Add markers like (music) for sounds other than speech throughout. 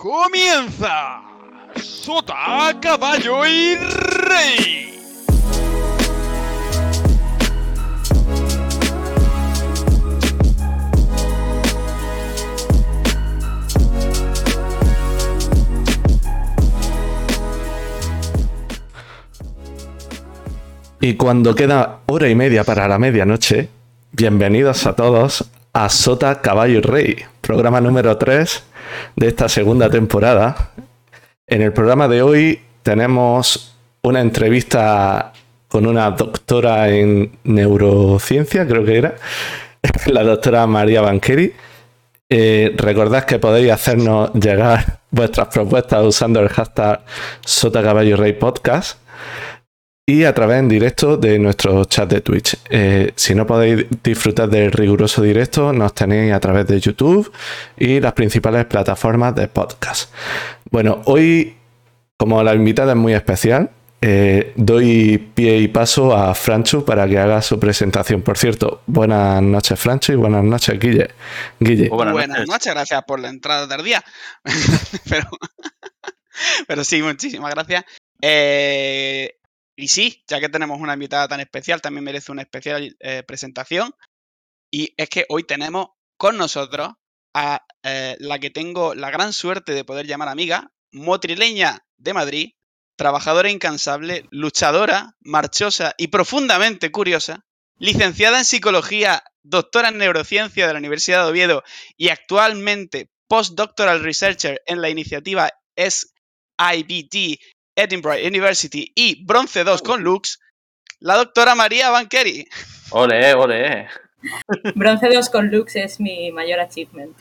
Comienza Sota, Caballo y Rey. Y cuando queda hora y media para la medianoche, bienvenidos a todos a Sota, Caballo y Rey, programa número 3 de esta segunda temporada. En el programa de hoy tenemos una entrevista con una doctora en neurociencia, creo que era, (laughs) la doctora María Banqueri. Eh, recordad que podéis hacernos llegar (laughs) vuestras propuestas usando el hashtag Sota Caballo Rey Podcast y a través en directo de nuestro chat de Twitch. Eh, si no podéis disfrutar del riguroso directo, nos tenéis a través de YouTube y las principales plataformas de podcast. Bueno, hoy, como la invitada es muy especial, eh, doy pie y paso a Franchu para que haga su presentación. Por cierto, buenas noches, Franchu, y buenas noches, Guille. Guille. Buenas, noches. gracias por la entrada tardía. (laughs) pero, (laughs) pero sí, muchísimas gracias. Eh, y sí, ya que tenemos una invitada tan especial, también merece una especial eh, presentación. Y es que hoy tenemos con nosotros a eh, la que tengo la gran suerte de poder llamar amiga, motrileña de Madrid, trabajadora incansable, luchadora, marchosa y profundamente curiosa, licenciada en psicología, doctora en neurociencia de la Universidad de Oviedo y actualmente postdoctoral researcher en la iniciativa SIBT Edinburgh University y bronce 2 con Lux, la doctora María Banqueri. Ole, ole. bronce 2 con Lux es mi mayor achievement.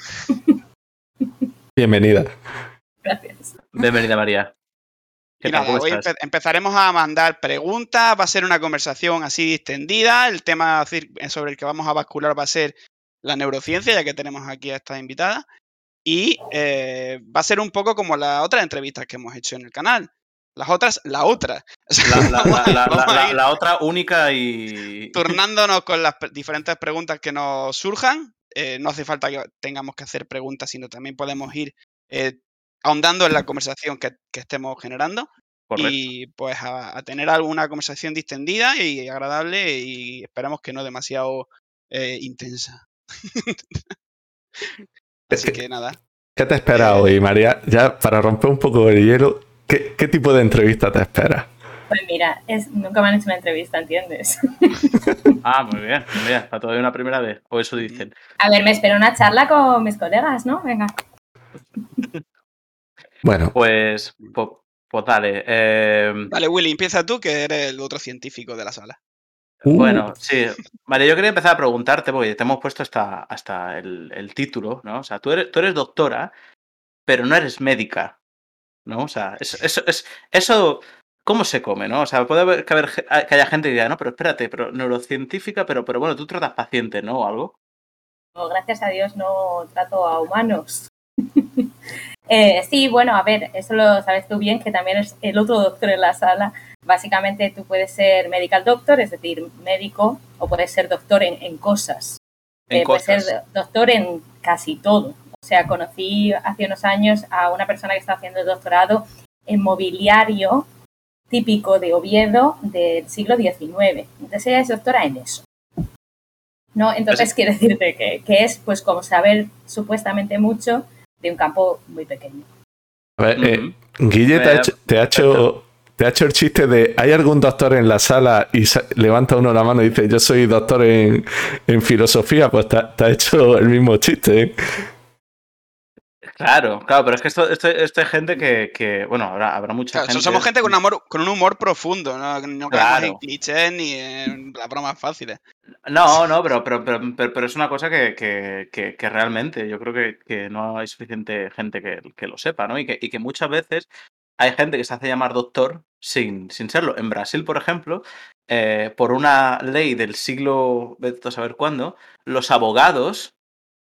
Bienvenida. Gracias. Bienvenida, María. Y nada, hoy empezaremos a mandar preguntas, va a ser una conversación así distendida. El tema sobre el que vamos a bascular va a ser la neurociencia, ya que tenemos aquí a esta invitada. Y eh, va a ser un poco como las otras entrevistas que hemos hecho en el canal. Las otras, la otra. (laughs) La, otra única y. Turnándonos con las diferentes preguntas que nos surjan. Eh, no hace falta que tengamos que hacer preguntas, sino también podemos ir eh, ahondando en la conversación que, estemos generando. Y pues a, tener alguna conversación distendida y agradable y esperamos que no demasiado eh, intensa. (laughs) Así que nada. ¿Qué te espera hoy, María? Ya para romper un poco el hielo, ¿Qué, tipo de entrevista te espera? Pues mira, es, nunca me han hecho una entrevista, ¿entiendes? (laughs) ah, muy bien, mira, para todavía una primera vez, o eso dicen. A ver, me espero una charla con mis colegas, ¿no? Venga. bueno. Pues, pues, pues dale. Eh... Dale, Willy, empieza tú, que eres el otro científico de la sala. Uh. Bueno, sí. Vale, yo quería empezar a preguntarte, porque te hemos puesto hasta, hasta el, título, ¿no? O sea, tú eres, tú eres doctora, pero no eres médica. ¿No? O sea, eso, eso, eso, ¿cómo se come, no? O sea, puede haber que, haber, que haya gente que diga, no, pero espérate, pero neurocientífica, pero, pero bueno, tú tratas pacientes, ¿no? O algo. No, gracias a Dios no trato a humanos. (laughs) eh, sí, bueno, a ver, eso lo sabes tú bien, que también es el otro doctor en la sala. Básicamente tú puedes ser medical doctor, es decir, médico, o puedes ser doctor en, cosas. En eh, Puedes ser doctor en casi todo. O sea, conocí hace unos años a una persona que está haciendo el doctorado en mobiliario típico de Oviedo del siglo XIX. Entonces ella es doctora en eso. ¿No? Entonces quiere decirte que, es pues como saber supuestamente mucho de un campo muy pequeño. A ver, eh, Guille te ha, hecho, te ha hecho, te ha hecho el chiste de ¿hay algún doctor en la sala? Y levanta uno la mano y dice yo soy doctor en, filosofía, pues te, te, ha hecho el mismo chiste. ¿eh? Claro, claro, pero es que esto, esto, esto es gente que, que, bueno, habrá, habrá mucha gente. Somos gente con un, amor, con un humor profundo, no, no claro. en clichés ni en las bromas fáciles. No, no, pero, pero, pero, pero, es una cosa que, que, que, realmente yo creo que, que, no hay suficiente gente que, lo sepa, ¿no? Y que, y que muchas veces hay gente que se hace llamar doctor sin, sin serlo. En Brasil, por ejemplo, eh, por una ley del siglo, vete a saber cuándo, los abogados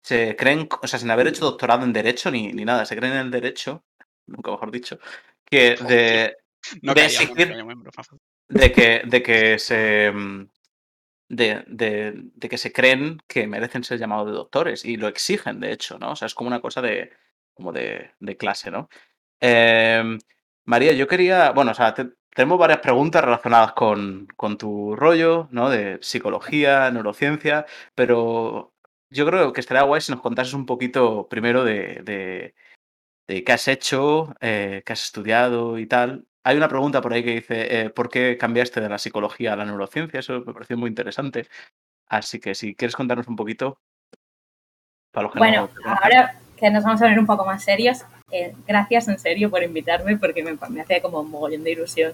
se creen, o sea, sin haber hecho doctorado en Derecho ni, ni nada, se creen en el Derecho, nunca mejor dicho, que de, no de, exigir, de que, de que se mm, de, de, de, que se creen que merecen ser llamados de doctores y lo exigen, de hecho, ¿no? O sea, es como una cosa de, como de, de clase, ¿no? Em, María, yo quería, bueno, o sea, te- tenemos varias preguntas relacionadas con, con tu rollo, ¿no? De psicología, neurociencia, pero yo creo que estaría guay si nos contases un poquito primero de, de, de qué has hecho, eh, qué has estudiado y tal. Hay una pregunta por ahí que dice, eh, ¿por qué cambiaste de la psicología a la neurociencia? Eso me pareció muy interesante. Así que si quieres contarnos un poquito, para los que Bueno, no ahora que nos vamos a ver un poco más serios, eh, gracias en serio por invitarme porque me, me hace como un mogollón de ilusión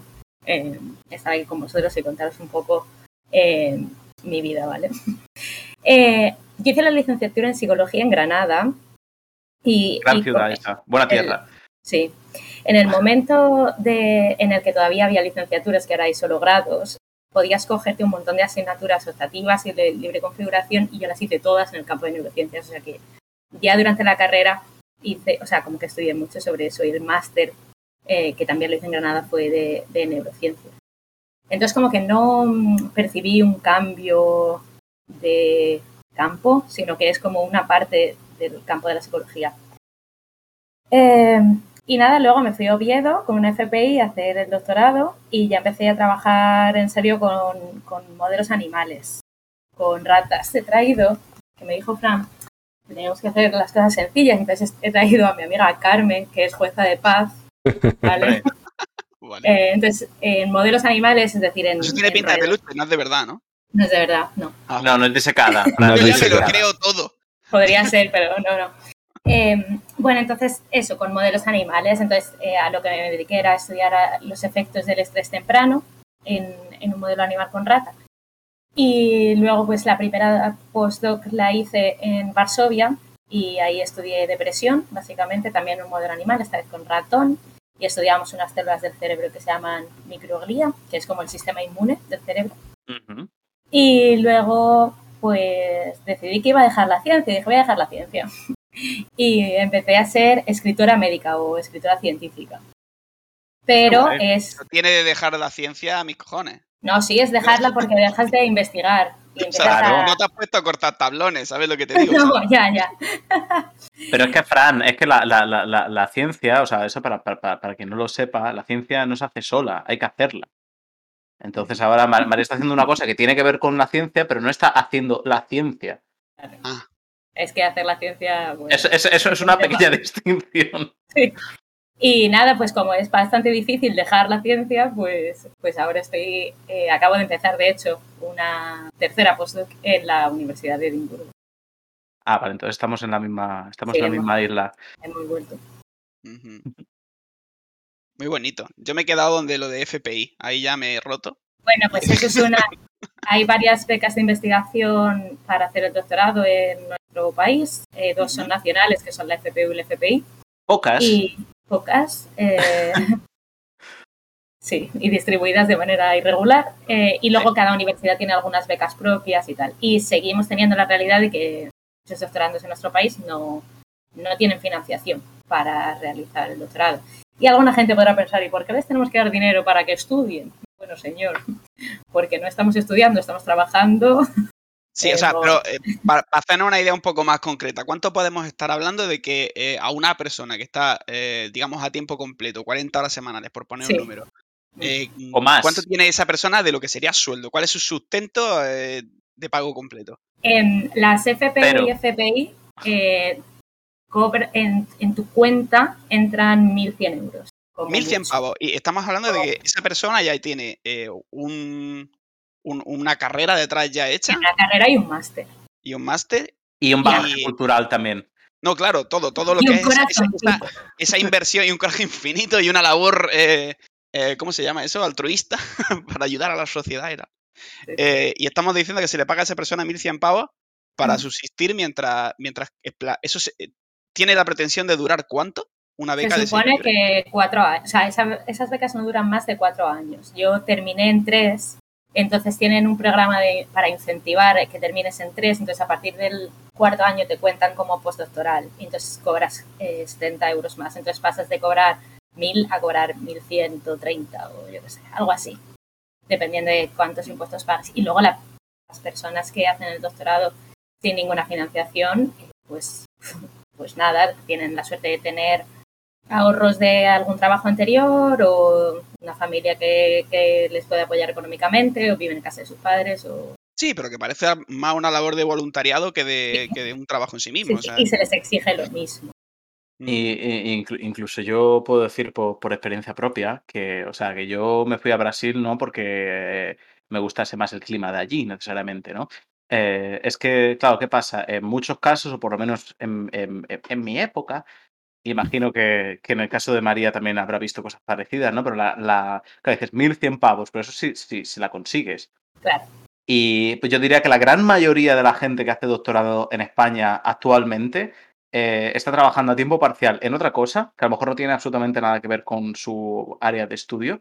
estar aquí con vosotros y contaros un poco mi vida, ¿vale? Eh, yo hice la licenciatura en psicología en Granada y, Gran y ciudad esa, buena el- tierra. Sí. En el momento de, en el que todavía había licenciaturas, que ahora hay solo grados, podías cogerte un montón de asignaturas optativas y de libre configuración y yo las hice todas en el campo de neurociencias. O sea que ya durante la carrera hice, o sea, como que estudié mucho sobre eso y el máster, eh, que también lo hice en Granada, fue de, de neurociencias. Entonces como que no percibí un cambio de campo, sino que es como una parte del campo de la psicología. Eh, y nada, luego me fui a Oviedo con un FPI a hacer el doctorado y ya empecé a trabajar en serio con, con modelos animales, con ratas. He traído, que me dijo Fran, que teníamos que hacer las cosas sencillas, entonces he traído a mi amiga Carmen, que es jueza de paz. (laughs) ¿vale? Vale. Eh, entonces, en modelos animales, es decir, en... Eso tiene en pinta de peluche, no es de verdad, ¿no? No es de verdad, no. Ah, No, no es disecada. (laughs) No yo es ya me lo creo todo. Podría ser, pero no, no. Eh, bueno, entonces eso, con modelos animales. Entonces, eh, a lo que me dediqué era estudiar a- los efectos del estrés temprano en, en un modelo animal con rata. Y luego, pues la primera postdoc la hice en Varsovia y ahí estudié depresión, básicamente, también en un modelo animal, esta vez con ratón. Y estudiamos unas células del cerebro que se llaman microglía, que es como el sistema inmune del cerebro. Ujú. Y luego, pues decidí que iba a dejar la ciencia. Dije, voy a dejar la ciencia. (laughs) Y empecé a ser escritora médica o escritora científica. Pero es. Eso tiene de dejar la ciencia a mis cojones. No, sí, es dejarla porque (laughs) dejas de investigar. Y O empiezas sea, a- no te has puesto a cortar tablones, ¿sabes lo que te digo? (laughs) No, ya, ya. Pero es que, Fran, es que la, la- la- la- la ciencia, o sea, eso para, para, para- para quien no lo sepa, la ciencia no se hace sola, hay que hacerla. Entonces ahora Mar- María está haciendo una cosa que tiene que ver con la ciencia, pero no está haciendo la ciencia. Ah, Es que hacer la ciencia. bueno, Eso, eso- eso es una pequeña distinción. (laughs) Y nada, pues como es bastante difícil dejar la ciencia, pues, pues ahora estoy. eh, acabo de empezar, de hecho, una tercera postdoc en la Universidad de Edimburgo. Ah, vale, entonces estamos en la misma, estamos Sí, en la hemos- misma isla. Hemos vuelto. ujú. Muy bonito. Yo me he quedado donde lo de FPI. Ahí ya me he roto. Bueno, pues eso es una. Hay varias becas de investigación para hacer el doctorado en nuestro país. Eh, dos son nacionales, que son la FPU y la FPI, Pocas. y pocas. eh, (laughs) sí, y distribuidas de manera irregular. Eh, y luego cada universidad tiene algunas becas propias y tal. Y seguimos teniendo la realidad de que muchos doctorandos en nuestro país no, no tienen financiación para realizar el doctorado. Y alguna gente podrá pensar, ¿y por qué les tenemos que dar dinero para que estudien? Bueno, señor, (laughs) porque no estamos estudiando, estamos trabajando. Sí, o sea, Pero- eh, para, para hacernos una idea un poco más concreta, ¿cuánto podemos estar hablando de que eh, a una persona que está, eh, digamos, a tiempo completo, 40 horas semanales, por poner Sí. un número, eh, O más. ¿cuánto tiene esa persona de lo que sería sueldo? ¿Cuál es su sustento eh, de pago completo? En las FPU Pero- y FPI, eh, cobra- en, en tu cuenta entran 1.100 euros. como 1.100 mucho. pavos. Y estamos hablando de que esa persona ya tiene eh, un, un- una carrera detrás ya hecha Una carrera y un máster. y un máster. Y un bagaje Y- cultural también. No, claro, todo, todo lo Y que un es esa, esa- corazoncito. esa- esa inversión y un coraje infinito y una labor, eh, eh, ¿cómo se llama eso? Altruista (laughs) para ayudar a la sociedad. Era. Eh, y estamos diciendo que se le paga a esa persona 1.100 pavos para Mm. subsistir mientras, mientras eso se- tiene la pretensión de durar cuánto? Una beca Se supone que cuatro años, o sea, esa- esas becas no duran más de cuatro años. Yo terminé en tres, entonces tienen un programa de, para incentivar que termines en tres, entonces a partir del cuarto año te cuentan como postdoctoral, entonces cobras eh, 70 euros más, entonces pasas de cobrar 1.000 a cobrar 1.130 o yo qué sé, algo así, dependiendo de cuántos impuestos pagas. Y luego la- las personas que hacen el doctorado sin ninguna financiación, pues (laughs) pues nada, tienen la suerte de tener ahorros de algún trabajo anterior o una familia que, que les puede apoyar económicamente o viven en casa de sus padres o Sí, pero que parece más una labor de voluntariado que de, que de un trabajo en sí mismo. Sí, o sea, y se les exige lo mismo. mm, Y, y- inclu- incluso yo puedo decir por, por experiencia propia que, o sea, que yo me fui a Brasil no porque me gustase más el clima de allí necesariamente, ¿no? Eh, es que, claro, ¿qué pasa? En muchos casos, o por lo menos en, en- en- en mi época, imagino que, que en el caso de María también habrá visto cosas parecidas, ¿no? Pero la, la claro, dices 1.100 pavos, pero eso sí, sí, si la consigues. Claro. Y pues yo diría que la gran mayoría de la gente que hace doctorado en España actualmente eh, está trabajando a tiempo parcial en otra cosa, que a lo mejor no tiene absolutamente nada que ver con su área de estudio,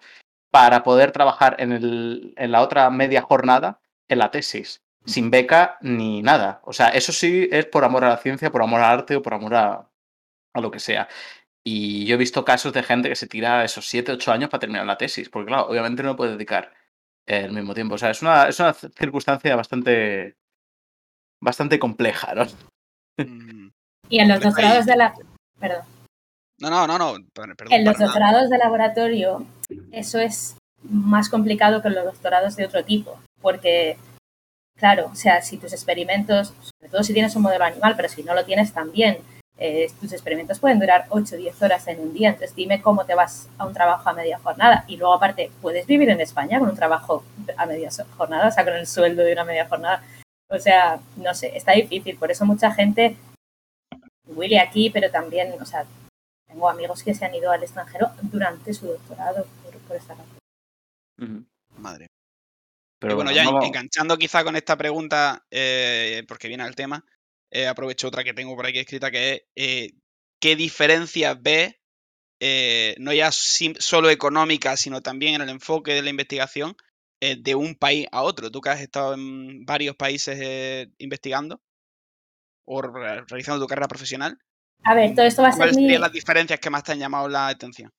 para poder trabajar en, el- en la otra media jornada en la tesis, sin beca ni nada. O sea, eso sí es por amor a la ciencia, por amor al arte o por amor a, a lo que sea. Y yo he visto casos de gente que se tira esos 7, 8 años para terminar la tesis, porque claro, obviamente no puede dedicar el mismo tiempo. O sea, es una, es una circunstancia bastante, bastante compleja, ¿no? mm. Y en los doctorados de la... Perdón. No, no, no, no. per- Perdón, En los doctorados de laboratorio, eso es más complicado que en los doctorados de otro tipo, porque, claro, o sea, si tus experimentos, sobre todo si tienes un modelo animal, pero si no lo tienes también, eh, tus experimentos pueden durar 8 o 10 horas en un día, entonces dime cómo te vas a un trabajo a media jornada. Y luego, aparte, puedes vivir en España con un trabajo a media jornada, o sea, con el sueldo de una media jornada. O sea, no sé, está difícil, por eso mucha gente Willy aquí, pero también, o sea, tengo amigos que se han ido al extranjero durante su doctorado por, por esta razón. Madre. Pero y bueno, bueno, ya vamos- enganchando quizá con esta pregunta, eh, porque viene al tema, eh, aprovecho otra que tengo por aquí escrita que es eh, ¿qué diferencias ves, eh, no ya sim- solo económicas, sino también en el enfoque de la investigación eh, de un país a otro? Tú que has estado en varios países eh, investigando o re- realizando tu carrera profesional, A ver, todo esto va a ser ¿cuáles mi, serían las diferencias que más te han llamado la atención?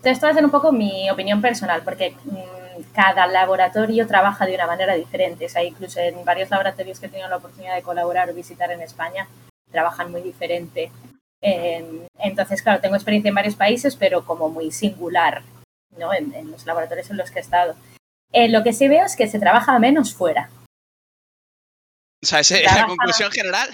todo esto va a ser un poco mi opinión personal, porque mm, cada laboratorio trabaja de una manera diferente. O sea, incluso en varios laboratorios que he tenido la oportunidad de colaborar o visitar en España, trabajan muy diferente. Eh, entonces, claro, tengo experiencia en varios países, pero como muy singular, ¿no? En, en los laboratorios en los que he estado. Eh, lo que sí veo es que se trabaja menos fuera. O sea, esa es la conclusión general.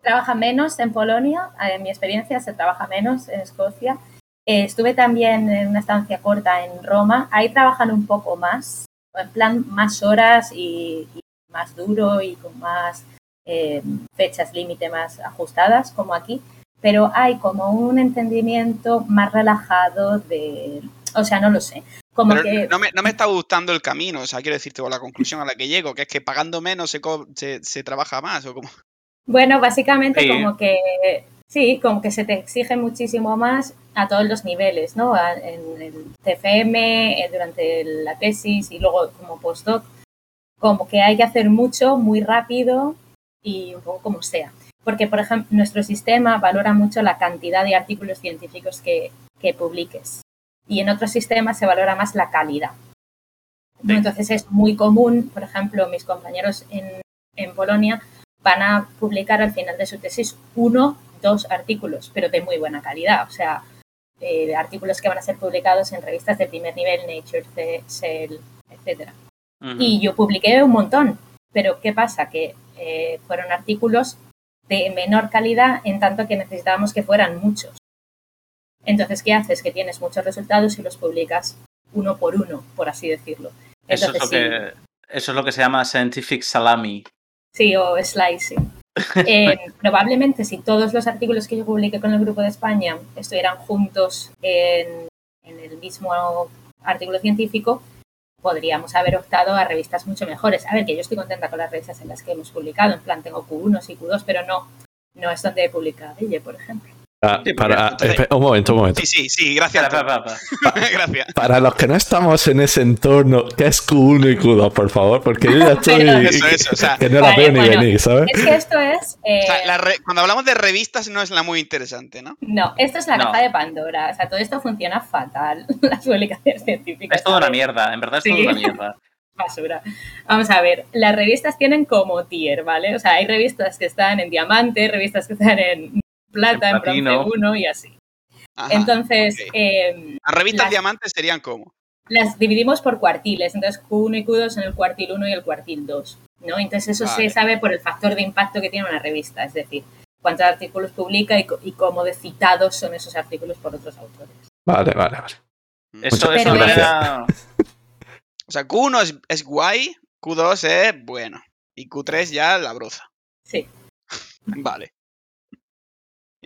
trabaja menos en Polonia, en mi experiencia se trabaja menos en Escocia. Eh, estuve también en una estancia corta en Roma, ahí trabajan un poco más, en plan más horas y, y más duro y con más eh, fechas límite más ajustadas como aquí, pero hay como un entendimiento más relajado de, o sea, no lo sé, como Pero que no, me, no me está gustando el camino, o sea, quiero decirte, o la conclusión a la que llego, que es que pagando menos se, co- se, se trabaja más, o como... Bueno, básicamente Sí. como que sí, como que se te exige muchísimo más a todos los niveles, ¿no? A- En el TFM, eh, durante la tesis y luego como postdoc, como que hay que hacer mucho, muy rápido y un poco como sea. Porque, por ejemplo, nuestro sistema valora mucho la cantidad de artículos científicos que, que publiques. Y en otros sistemas se valora más la calidad. Sí. Entonces es muy común, por ejemplo, mis compañeros en, en Polonia van a publicar al final de su tesis uno, dos artículos, pero de muy buena calidad. O sea, eh, artículos que van a ser publicados en revistas de primer nivel, Nature, Ce- Cell. Ujú. Y yo publiqué un montón, pero ¿qué pasa? Que eh, fueron artículos de menor calidad en tanto que necesitábamos que fueran muchos. Entonces, ¿qué haces? Que tienes muchos resultados y los publicas uno por uno, por así decirlo. Eso es, Entonces, lo sí, que, eso es lo que se llama scientific salami. Sí, o slicing. Eh, probablemente si todos los artículos que yo publiqué con el Grupo de España estuvieran juntos en, el mismo artículo científico, podríamos haber optado a revistas mucho mejores. A ver, que yo estoy contenta con las revistas en las que hemos publicado, en plan tengo Q1 y Q2, pero no, no es donde he publicado ella, por ejemplo. Ah, Sí, para- porque entonces- espe- un momento, un momento. Sí, sí, sí, gracias. Espera. (laughs) gracias. Para los que no estamos en ese entorno, ¿qué es Q1 y Q2, por favor? Porque yo ya (laughs) estoy. Eso, eso, o sea, que no la veo ni venir, ¿sabes? Es que esto es... eh, O sea, la re- cuando hablamos de revistas no es la muy interesante, ¿no? No, esto es la No. caja de Pandora. O sea, todo esto funciona fatal. (laughs) Las publicaciones científicas. Es toda una mierda, en verdad es Sí. toda una mierda. basura. Vamos a ver, las revistas tienen como tier, ¿vale? O sea, hay revistas que están en diamante, revistas que están en plata, en, En bronce 1 y así. Ajá, Entonces, eh, Las revistas las- diamantes serían como. las dividimos por cuartiles, entonces Q1 y Q2 en el cuartil 1 y el cuartil 2, ¿no? Entonces eso Vale. se sabe por el factor de impacto que tiene una revista, es decir, cuántos artículos publica y, cómo de citados son esos artículos por otros autores. Vale, vale, vale. Eso, eso era- (laughs) O sea, Q1 es, es guay, Q2 es bueno. Y Q3 ya la broza. Sí. (laughs) Vale.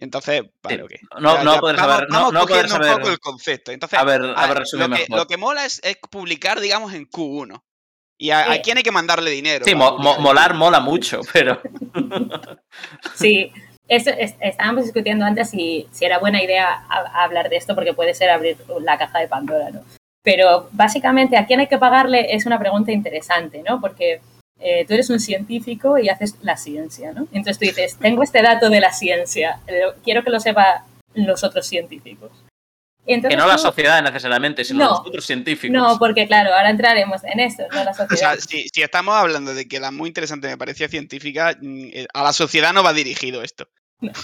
Entonces, vale, Sí. ok. No- Ya- no ya poder vamos, saber- no- vamos no poder cogiendo un saber- poco el concepto. Entonces, A ver, a ver, resumir lo, que, mejor. lo que mola es, es publicar, digamos, en Q1. ¿Y a, a quién hay que mandarle dinero? Sí, mo- mo- molar Q1? mola mucho, pero (laughs) Sí, eso es- estábamos discutiendo antes si, si era buena idea a- hablar de esto porque puede ser abrir la caja de Pandora, ¿no? Pero básicamente a quién hay que pagarle es una pregunta interesante, ¿no? Porque eh, tú eres un científico y haces la ciencia, ¿no? Entonces tú dices, tengo este dato de la ciencia, eh, quiero que lo sepa los otros científicos. que Entonces no la sociedad necesariamente, sino No. los otros científicos. No, porque claro, ahora entraremos en esto, no la O sea, sociedad. si, si estamos hablando de que la muy interesante me parecía científica, mm, eh, a la sociedad no va dirigido esto.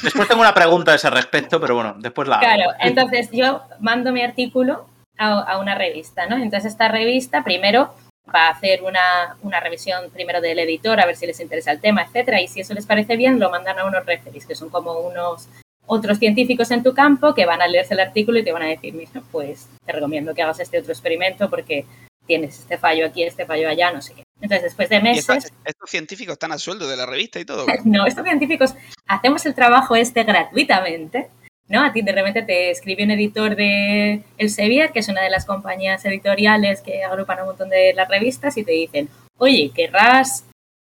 Después tengo una pregunta a ese respecto, pero bueno, después la hago. Claro, entonces yo mando mi artículo a, a una revista, ¿no? Entonces esta revista primero va a hacer una, una revisión primero del editor a ver si les interesa el tema, etcétera, y si eso les parece bien lo mandan a unos referees, que son como unos otros científicos en tu campo que van a leerse el artículo y te van a decir, mira, pues te recomiendo que hagas este otro experimento porque tienes este fallo aquí, este fallo allá, no sé qué. Entonces después de meses... estos científicos están a sueldo de la revista y todo. (laughs) No, estos científicos hacemos el trabajo este gratuitamente, ¿no? A ti de repente te escribe un editor de Elsevier, que es una de las compañías editoriales que agrupan un montón de las revistas, y te dicen, oye, ¿querrás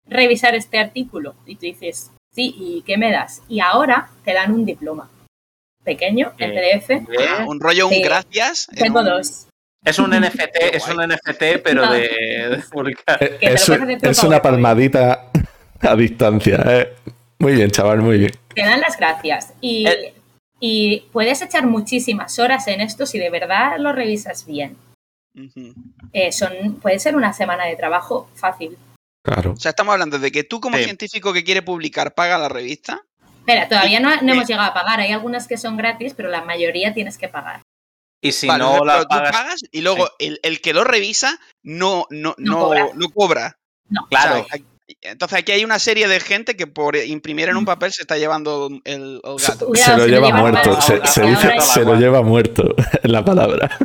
revisar este artículo? Y tú dices, sí, ¿y qué me das? Y ahora te dan un diploma pequeño, en PDF. Ah, un rollo, un Sí. gracias. en Tengo un- dos. Es un NFT, (laughs) es un. NFT, pero No. de, de publicar. Eh, Es, una palmadita (laughs) a distancia. eh. Muy bien, chaval, muy bien. Te dan las gracias. Y, Eh. Y puedes echar muchísimas horas en esto si de verdad lo revisas bien. Eh, son, puede ser una semana de trabajo fácil. Claro. O sea, estamos hablando de que tú como Sí. científico que quiere publicar paga la revista. Espera, todavía no, no hemos llegado a pagar. Hay algunas que son gratis, pero la mayoría tienes que pagar. Y si Vale, no pero la tú pagas. pagas y luego el, el que lo revisa no, no, No no, cobra. no cobra. Claro. O sea, hay- entonces aquí hay una serie de gente que por imprimir en un papel se está llevando el, el gato. Se se lo lleva muerto. Se, dice se lo guay. lleva muerto en (laughs) la palabra.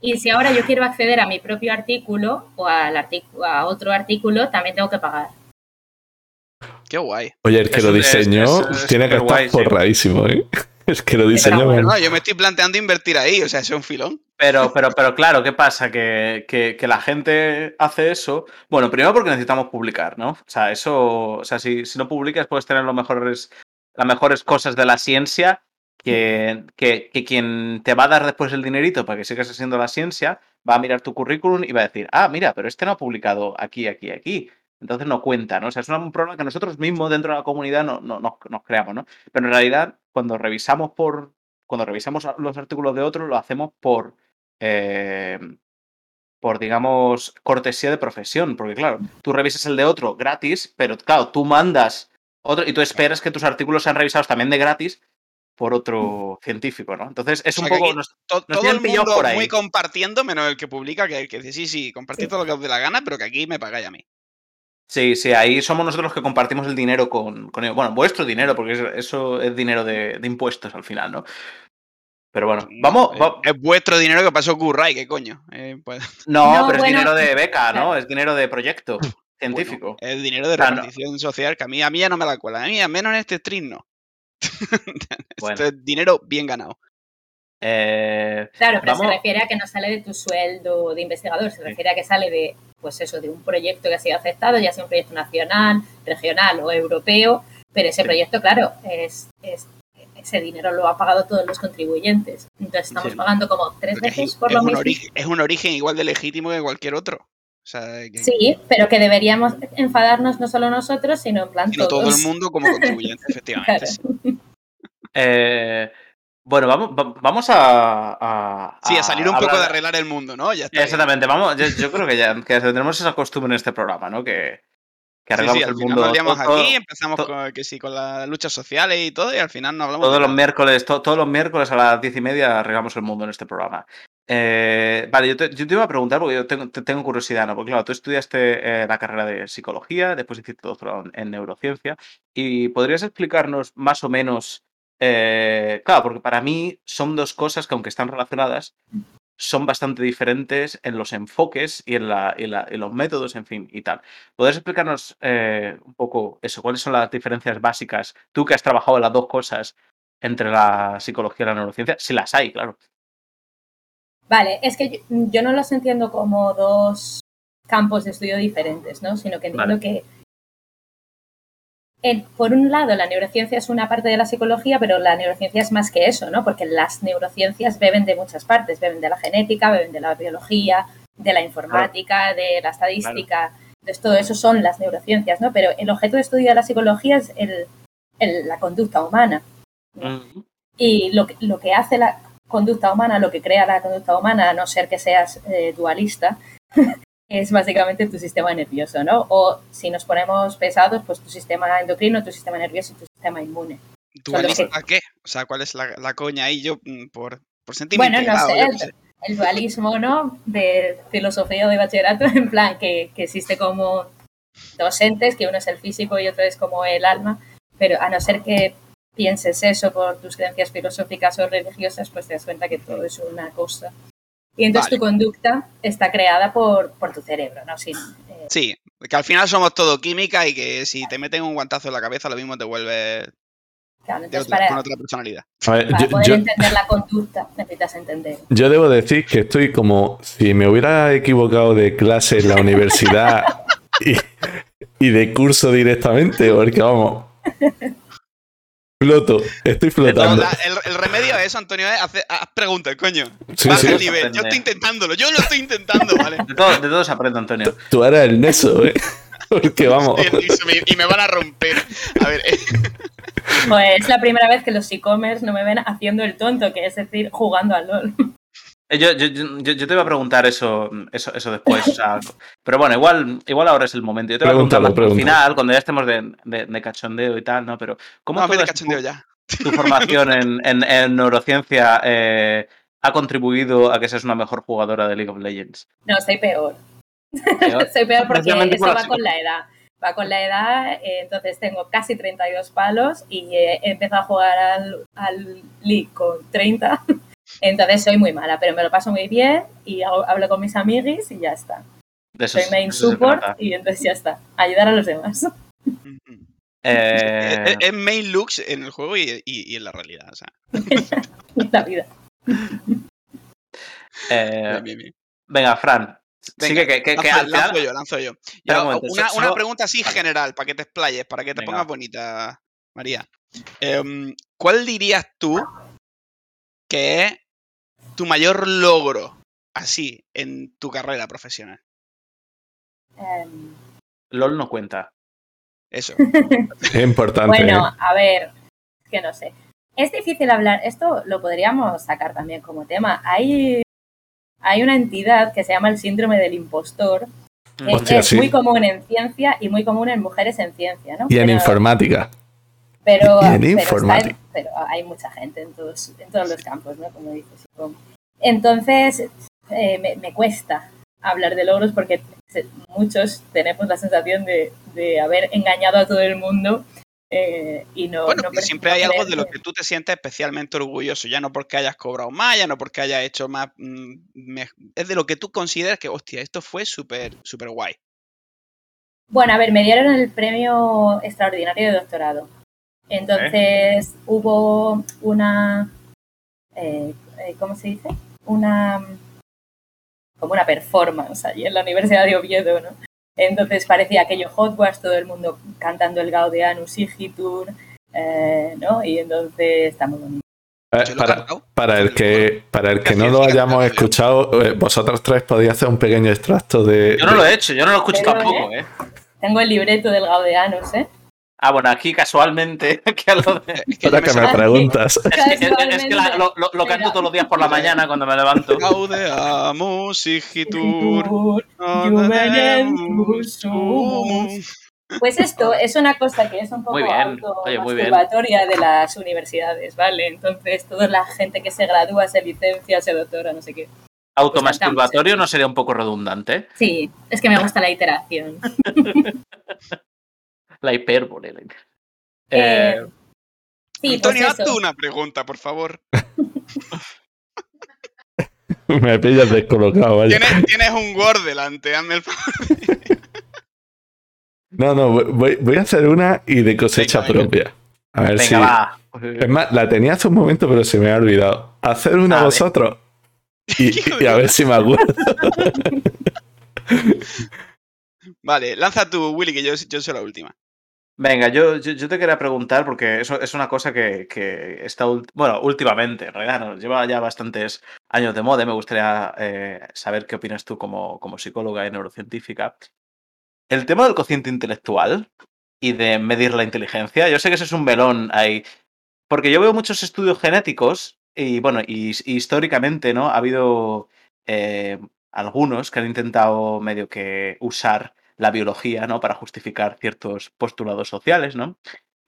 Y si ahora yo quiero acceder a mi propio artículo o al artículo, a otro artículo, también tengo que pagar. Qué guay. Oye, el que Eso lo diseñó es tiene que estar superguay, sí. forradísimo, ¿eh? (laughs) Es que lo diseñó. bueno. No, yo me estoy planteando invertir ahí, o sea, es un filón. Pero, pero, pero claro, ¿qué pasa? Que, que- que la gente hace eso. Bueno, primero porque necesitamos publicar, ¿no? O sea, eso. O sea, si, si no publicas, puedes tener los mejores, las mejores cosas de la ciencia. Que, que, que quien te va a dar después el dinerito para que sigas haciendo la ciencia va a mirar tu currículum y va a decir, ah, mira, pero este no ha publicado aquí, aquí, aquí. Entonces no cuenta, ¿no? O sea, es un problema que nosotros mismos dentro de la comunidad no, no- nos, nos creamos, ¿no? Pero en realidad, cuando revisamos por. Cuando revisamos los artículos de otros, lo hacemos por eh, por, digamos, cortesía de profesión. Porque, claro, tú revisas el de otro gratis, pero, claro, tú mandas otro y tú esperas que tus artículos sean revisados también de gratis por otro científico, ¿no? Entonces, es O un sea, que poco... nos- To- Nos todo el mundo por ahí. muy compartiendo, menos el que publica, que, que dice, sí, sí, compartid Sí. todo lo que os dé la gana, pero que aquí me pagáis a mí. Sí, sí, ahí somos nosotros los que compartimos el dinero con, con ellos. Bueno, vuestro dinero, porque es- eso es dinero de, de impuestos al final, ¿no? Pero bueno, vamos... Va- Es vuestro dinero que pasó Curray, ¿qué coño? Eh, pues, no, No, pero bueno, es dinero de (laughs) beca, ¿no? Es dinero de proyecto científico. bueno, es dinero de no. repartición social, que a mí, a mí ya no me la cuela. A mí, al menos en este stream, no. (laughs) Bueno. Esto es dinero bien ganado. Eh, Claro, pero Vamos. se refiere a que no sale de tu sueldo de investigador, se refiere a que sale de, pues eso, de un proyecto que ha sido aceptado, ya sea un proyecto nacional, regional o europeo, pero ese Sí. proyecto, claro, es, es- ese dinero lo ha pagado todos los contribuyentes. Entonces estamos Sí. pagando como tres es, veces por es lo mismo. origen, es un origen igual de legítimo que cualquier otro. O sea, que, Sí, pero que deberíamos enfadarnos no solo nosotros, sino en plan sino todo todos. el mundo como contribuyente, (laughs) efectivamente. Claro. sí. Eh, Bueno, vamos, va- vamos a, a- Sí, a salir un poco de arreglar el mundo, ¿no? Ya. Exactamente, vamos, yo, yo creo que ya que tenemos esa costumbre en este programa, ¿no? Que, que Sí, arreglamos sí, al el mundo. nos liamos todo- aquí, empezamos con, que sí, con las luchas sociales y todo, y al final no hablamos Todos de los nada. miércoles, to- todos los miércoles a las diez y media arreglamos el mundo en este programa. Eh, vale, yo te, yo te iba a preguntar porque yo tengo, te- tengo curiosidad, ¿no? Porque claro, tú estudiaste eh, la carrera de psicología, después hiciste doctorado en, en neurociencia, y podrías explicarnos más o menos, eh, claro, porque para mí son dos cosas que aunque están relacionadas, son bastante diferentes en los enfoques y en, la, y la- y los métodos, en fin, y tal. ¿Podrías explicarnos eh, un poco eso? ¿Cuáles son las diferencias básicas? Tú que has trabajado en las dos cosas entre la psicología y la neurociencia, si las hay, claro. Vale, es que yo, yo no los entiendo como dos campos de estudio diferentes, ¿no? Sino que entiendo Vale. que, en- por un lado, la neurociencia es una parte de la psicología, pero la neurociencia es más que eso, ¿no? Porque las neurociencias beben de muchas partes, beben de la genética, beben de la biología, de la informática, de la estadística. Entonces, todo eso son las neurociencias, ¿no? Pero el objeto de estudio de la psicología es el- el- la conducta humana. Y lo que, lo que hace la conducta humana, lo que crea la conducta humana, a no ser que seas eh, dualista, es básicamente tu sistema nervioso, ¿no? O si nos ponemos pesados, pues tu sistema endocrino, tu sistema nervioso y tu sistema inmune. ¿Dualista Solo qué? O sea, ¿cuál es la, la coña ahí? Yo, mm, por, por sentirme Bueno, no el, sé. el dualismo, ¿no? De filosofía o de bachillerato, (laughs) en plan que, que existe como dos entes, que uno es el físico y otro es como el alma, pero a no ser que pienses eso por tus creencias filosóficas o religiosas, pues te das cuenta que todo es una cosa. Y entonces Vale. tu conducta está creada por, por tu cerebro, ¿no? Sin, eh, Sí, que al final somos todo química y que si te meten un guantazo en la cabeza, lo mismo te vuelve claro, entonces otra- para, con otra personalidad. Ver, para yo, poder yo- entender la conducta necesitas entender. yo debo decir que estoy como si me hubiera equivocado de clase en la universidad (laughs) y, y de curso directamente, porque vamos. Floto, estoy flotando. la- el, el remedio a eso, Antonio, es hacer, haz preguntas, coño. Sí, Baja sí. el nivel. Yo estoy intentándolo, yo lo estoy intentando, ¿vale? De todo, de todo se aprende, Antonio. Tú eres el neso, ¿eh? (laughs) Porque vamos. Y, me, y me van a romper. A ver, eh, Pues es la primera vez que los e-commerce no me ven haciendo el tonto, que es decir, jugando al LOL. Eh, Yo, yo, yo, yo te iba a preguntar eso, eso, eso después. o sea, pero bueno, igual, igual ahora es el momento. Yo te voy a preguntar al final, cuando ya estemos de, de- de cachondeo y tal, ¿no? Pero, ¿cómo toda ver cachondeo tu, ya. tu formación en, en- en neurociencia eh, ha contribuido a que seas una mejor jugadora de League of Legends? No, soy peor. Peor. (laughs) soy peor porque eso va con la edad. Va con la edad, eh, entonces tengo casi 32 palos y eh, he empezado a jugar al, al League con 30. Entonces soy muy mala, pero me lo paso muy bien y hago- hablo con mis amiguis y ya está. De eso, Soy main eso support y entonces ya está. Ayudar a los demás. (laughs) Eh, Es, main looks en el juego y, y- y en la realidad. O sea, (laughs) la vida. eh, bien, bien, bien. venga, Fran. Venga, sí, que, que, que lanzo, al final- lanzo yo, lanzo yo. Un momento, una, una pregunta así Vale. general, para que te explayes, para que te Venga. pongas bonita, María. Em, ¿Cuál dirías tú que es tu mayor logro así en tu carrera profesional? Em, LOL no cuenta. Eso. Es (laughs) importante. Bueno, ¿eh? a ver, que no sé. Es difícil hablar, esto lo podríamos sacar también como tema. Hay, hay una entidad que se llama el síndrome del impostor, que Hostia, es sí. muy común en ciencia y muy común en mujeres en ciencia, ¿no? Y en Pero- informática. Pero, pero está informática. en- pero hay mucha gente en todos, en todos los campos, ¿no? Como dices. Entonces, eh, me, me cuesta hablar de logros porque muchos tenemos la sensación de, de haber engañado a todo el mundo eh, y no... Bueno, no siempre hay algo de lo que- tú te sientes especialmente orgulloso, ya no porque hayas cobrado más, ya no porque hayas hecho más... mm, me- es de lo que tú consideras que, hostia, esto fue súper, súper guay. Bueno, a ver, me dieron el premio extraordinario de doctorado. Entonces hubo una, eh, eh, ¿cómo se dice? Una, como una performance allí en la Universidad de Oviedo, ¿no? Entonces parecía aquello Hogwarts, todo el mundo cantando el Gaudeanus Igitur, eh, ¿no? Y entonces está muy bonito. Para, el que, para el que no lo hayamos escuchado, eh, vosotros tres podéis hacer un pequeño extracto de. Yo no lo he hecho, yo no lo escucho Pero, tampoco, ¿eh? Tengo el libreto del Gaudeanus, ¿eh? Ah, bueno, aquí casualmente, que a lo de- Es que Ahora que me preguntas. (laughs) es que, es que la- lo, lo- lo canto todos los días por la mañana cuando me levanto. Pues esto es una cosa que es un poco Muy bien, oye, muy bien. masturbatoria de las universidades, ¿vale? Entonces, toda la gente que se gradúa, se licencia, se doctora, no sé qué. Automasturbatorio no sería un poco redundante. Sí, es que me gusta la iteración. (laughs) La hipérbole. la Eh, Eh, Sí, Antonio, pues haz tú eso. una pregunta, por favor. (laughs) me pillas descolocado, vaya. Tienes, tienes un Word delante, hazme el favor. (laughs) No, no, voy- a hacer una y de cosecha Venga, venga. propia. A ver si. venga, va. Es más, la tenía hace un momento, pero se me ha olvidado. Hacer una A vosotros. (laughs) Y, a ver si me acuerdo. Vale, lanza tú, Willy, que yo, yo soy la última. Venga, yo, yo, te quería preguntar, porque eso es una cosa que, que está, bueno, últimamente, en realidad, lleva ya bastantes años de moda. y Me gustaría eh, saber qué opinas tú como, como psicóloga y neurocientífica. El tema del cociente intelectual y de medir la inteligencia, yo sé que ese es un melón ahí, porque yo veo muchos estudios genéticos y, bueno, y, y históricamente, ¿no? Ha habido eh, algunos que han intentado medio que usar la biología, ¿no? Para justificar ciertos postulados sociales, ¿no?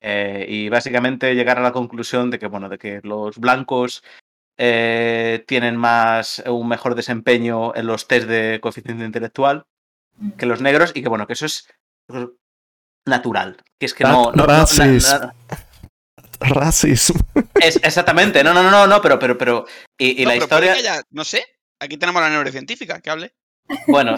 Eh, y básicamente llegar a la conclusión de que, bueno, de que los blancos eh, tienen más, un mejor desempeño en los test de coeficiente intelectual que los negros y que, bueno, que eso es natural. Que es que no... no- no- Racismo. es, exactamente, no, no, no, no, no, pero, pero, pero... Y, y No, la pero historia... no sé, aquí tenemos a la neurocientífica, que hable. Bueno,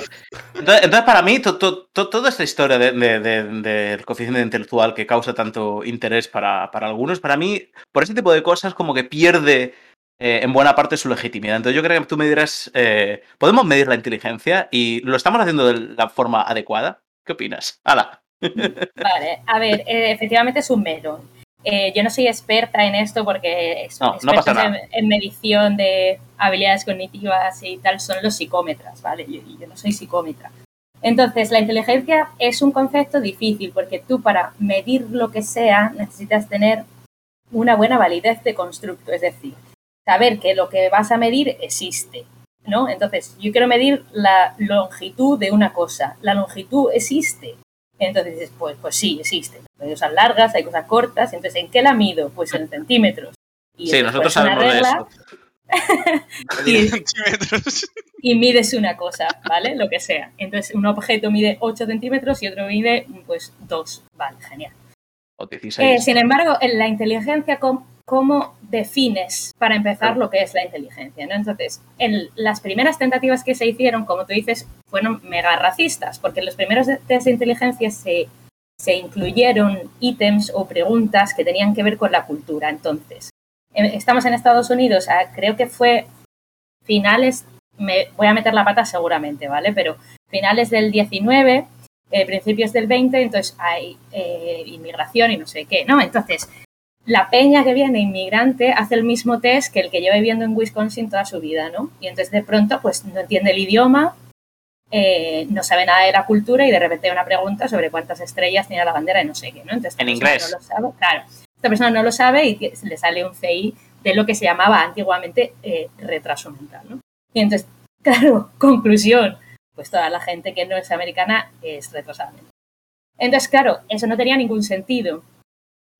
entonces, para mí to- to- to- toda esta historia de- de- de- del coeficiente intelectual que causa tanto interés para, algunos, para mí, por ese tipo de cosas como que pierde eh, en buena parte su legitimidad. Entonces yo creo que tú me dirás, eh, ¿podemos medir la inteligencia y lo estamos haciendo de la forma adecuada? ¿Qué opinas? ¡Hala! Vale, a ver, eh, efectivamente es un melón. Eh, yo no soy experta en esto porque es- No, no pasa expertos nada. en, en medición de habilidades cognitivas y tal son los psicómetras, ¿vale? Yo, yo no soy psicómetra. Entonces, la inteligencia es un concepto difícil porque tú para medir lo que sea necesitas tener una buena validez de constructo, es decir, saber que lo que vas a medir existe, ¿no? Entonces, yo quiero medir la longitud de una cosa. La longitud existe. Entonces dices, pues, pues sí, existe. Hay cosas largas, hay cosas cortas. Entonces, ¿en qué la mido? Pues en centímetros. Y Sí, nosotros sabemos de eso. (laughs) (laughs) Y mides una cosa, ¿vale? Lo que sea. Entonces, un objeto mide 8 centímetros y otro mide, pues, 2. Vale, genial. O 16. Eh, sin embargo, en la inteligencia, ¿cómo, cómo defines para empezar lo que es la inteligencia? ¿no? Entonces, en las primeras tentativas que se hicieron, como tú dices, fueron mega racistas, porque en los primeros test de inteligencia se, se incluyeron ítems o preguntas que tenían que ver con la cultura. Entonces, eh, estamos en Estados Unidos, ah, creo que fue finales, me voy a meter la pata seguramente, ¿vale? Pero finales del 19 eh, principios del 20, entonces hay eh, inmigración y no sé qué, ¿no? Entonces, la peña que viene inmigrante hace el mismo test que el que lleva viviendo en Wisconsin toda su vida, ¿no? Y entonces de pronto, pues no entiende el idioma, eh, no sabe nada de la cultura y de repente hay una pregunta sobre cuántas estrellas tiene la bandera y no sé qué, ¿no? Entonces, En inglés. No lo sabe, claro. Esta persona no lo sabe y le sale un CI de lo que se llamaba antiguamente eh, retraso mental, ¿no? Y entonces, (laughs) claro, conclusión, pues toda la gente que no es americana es retrasada. mental. Entonces, claro, eso no tenía ningún sentido.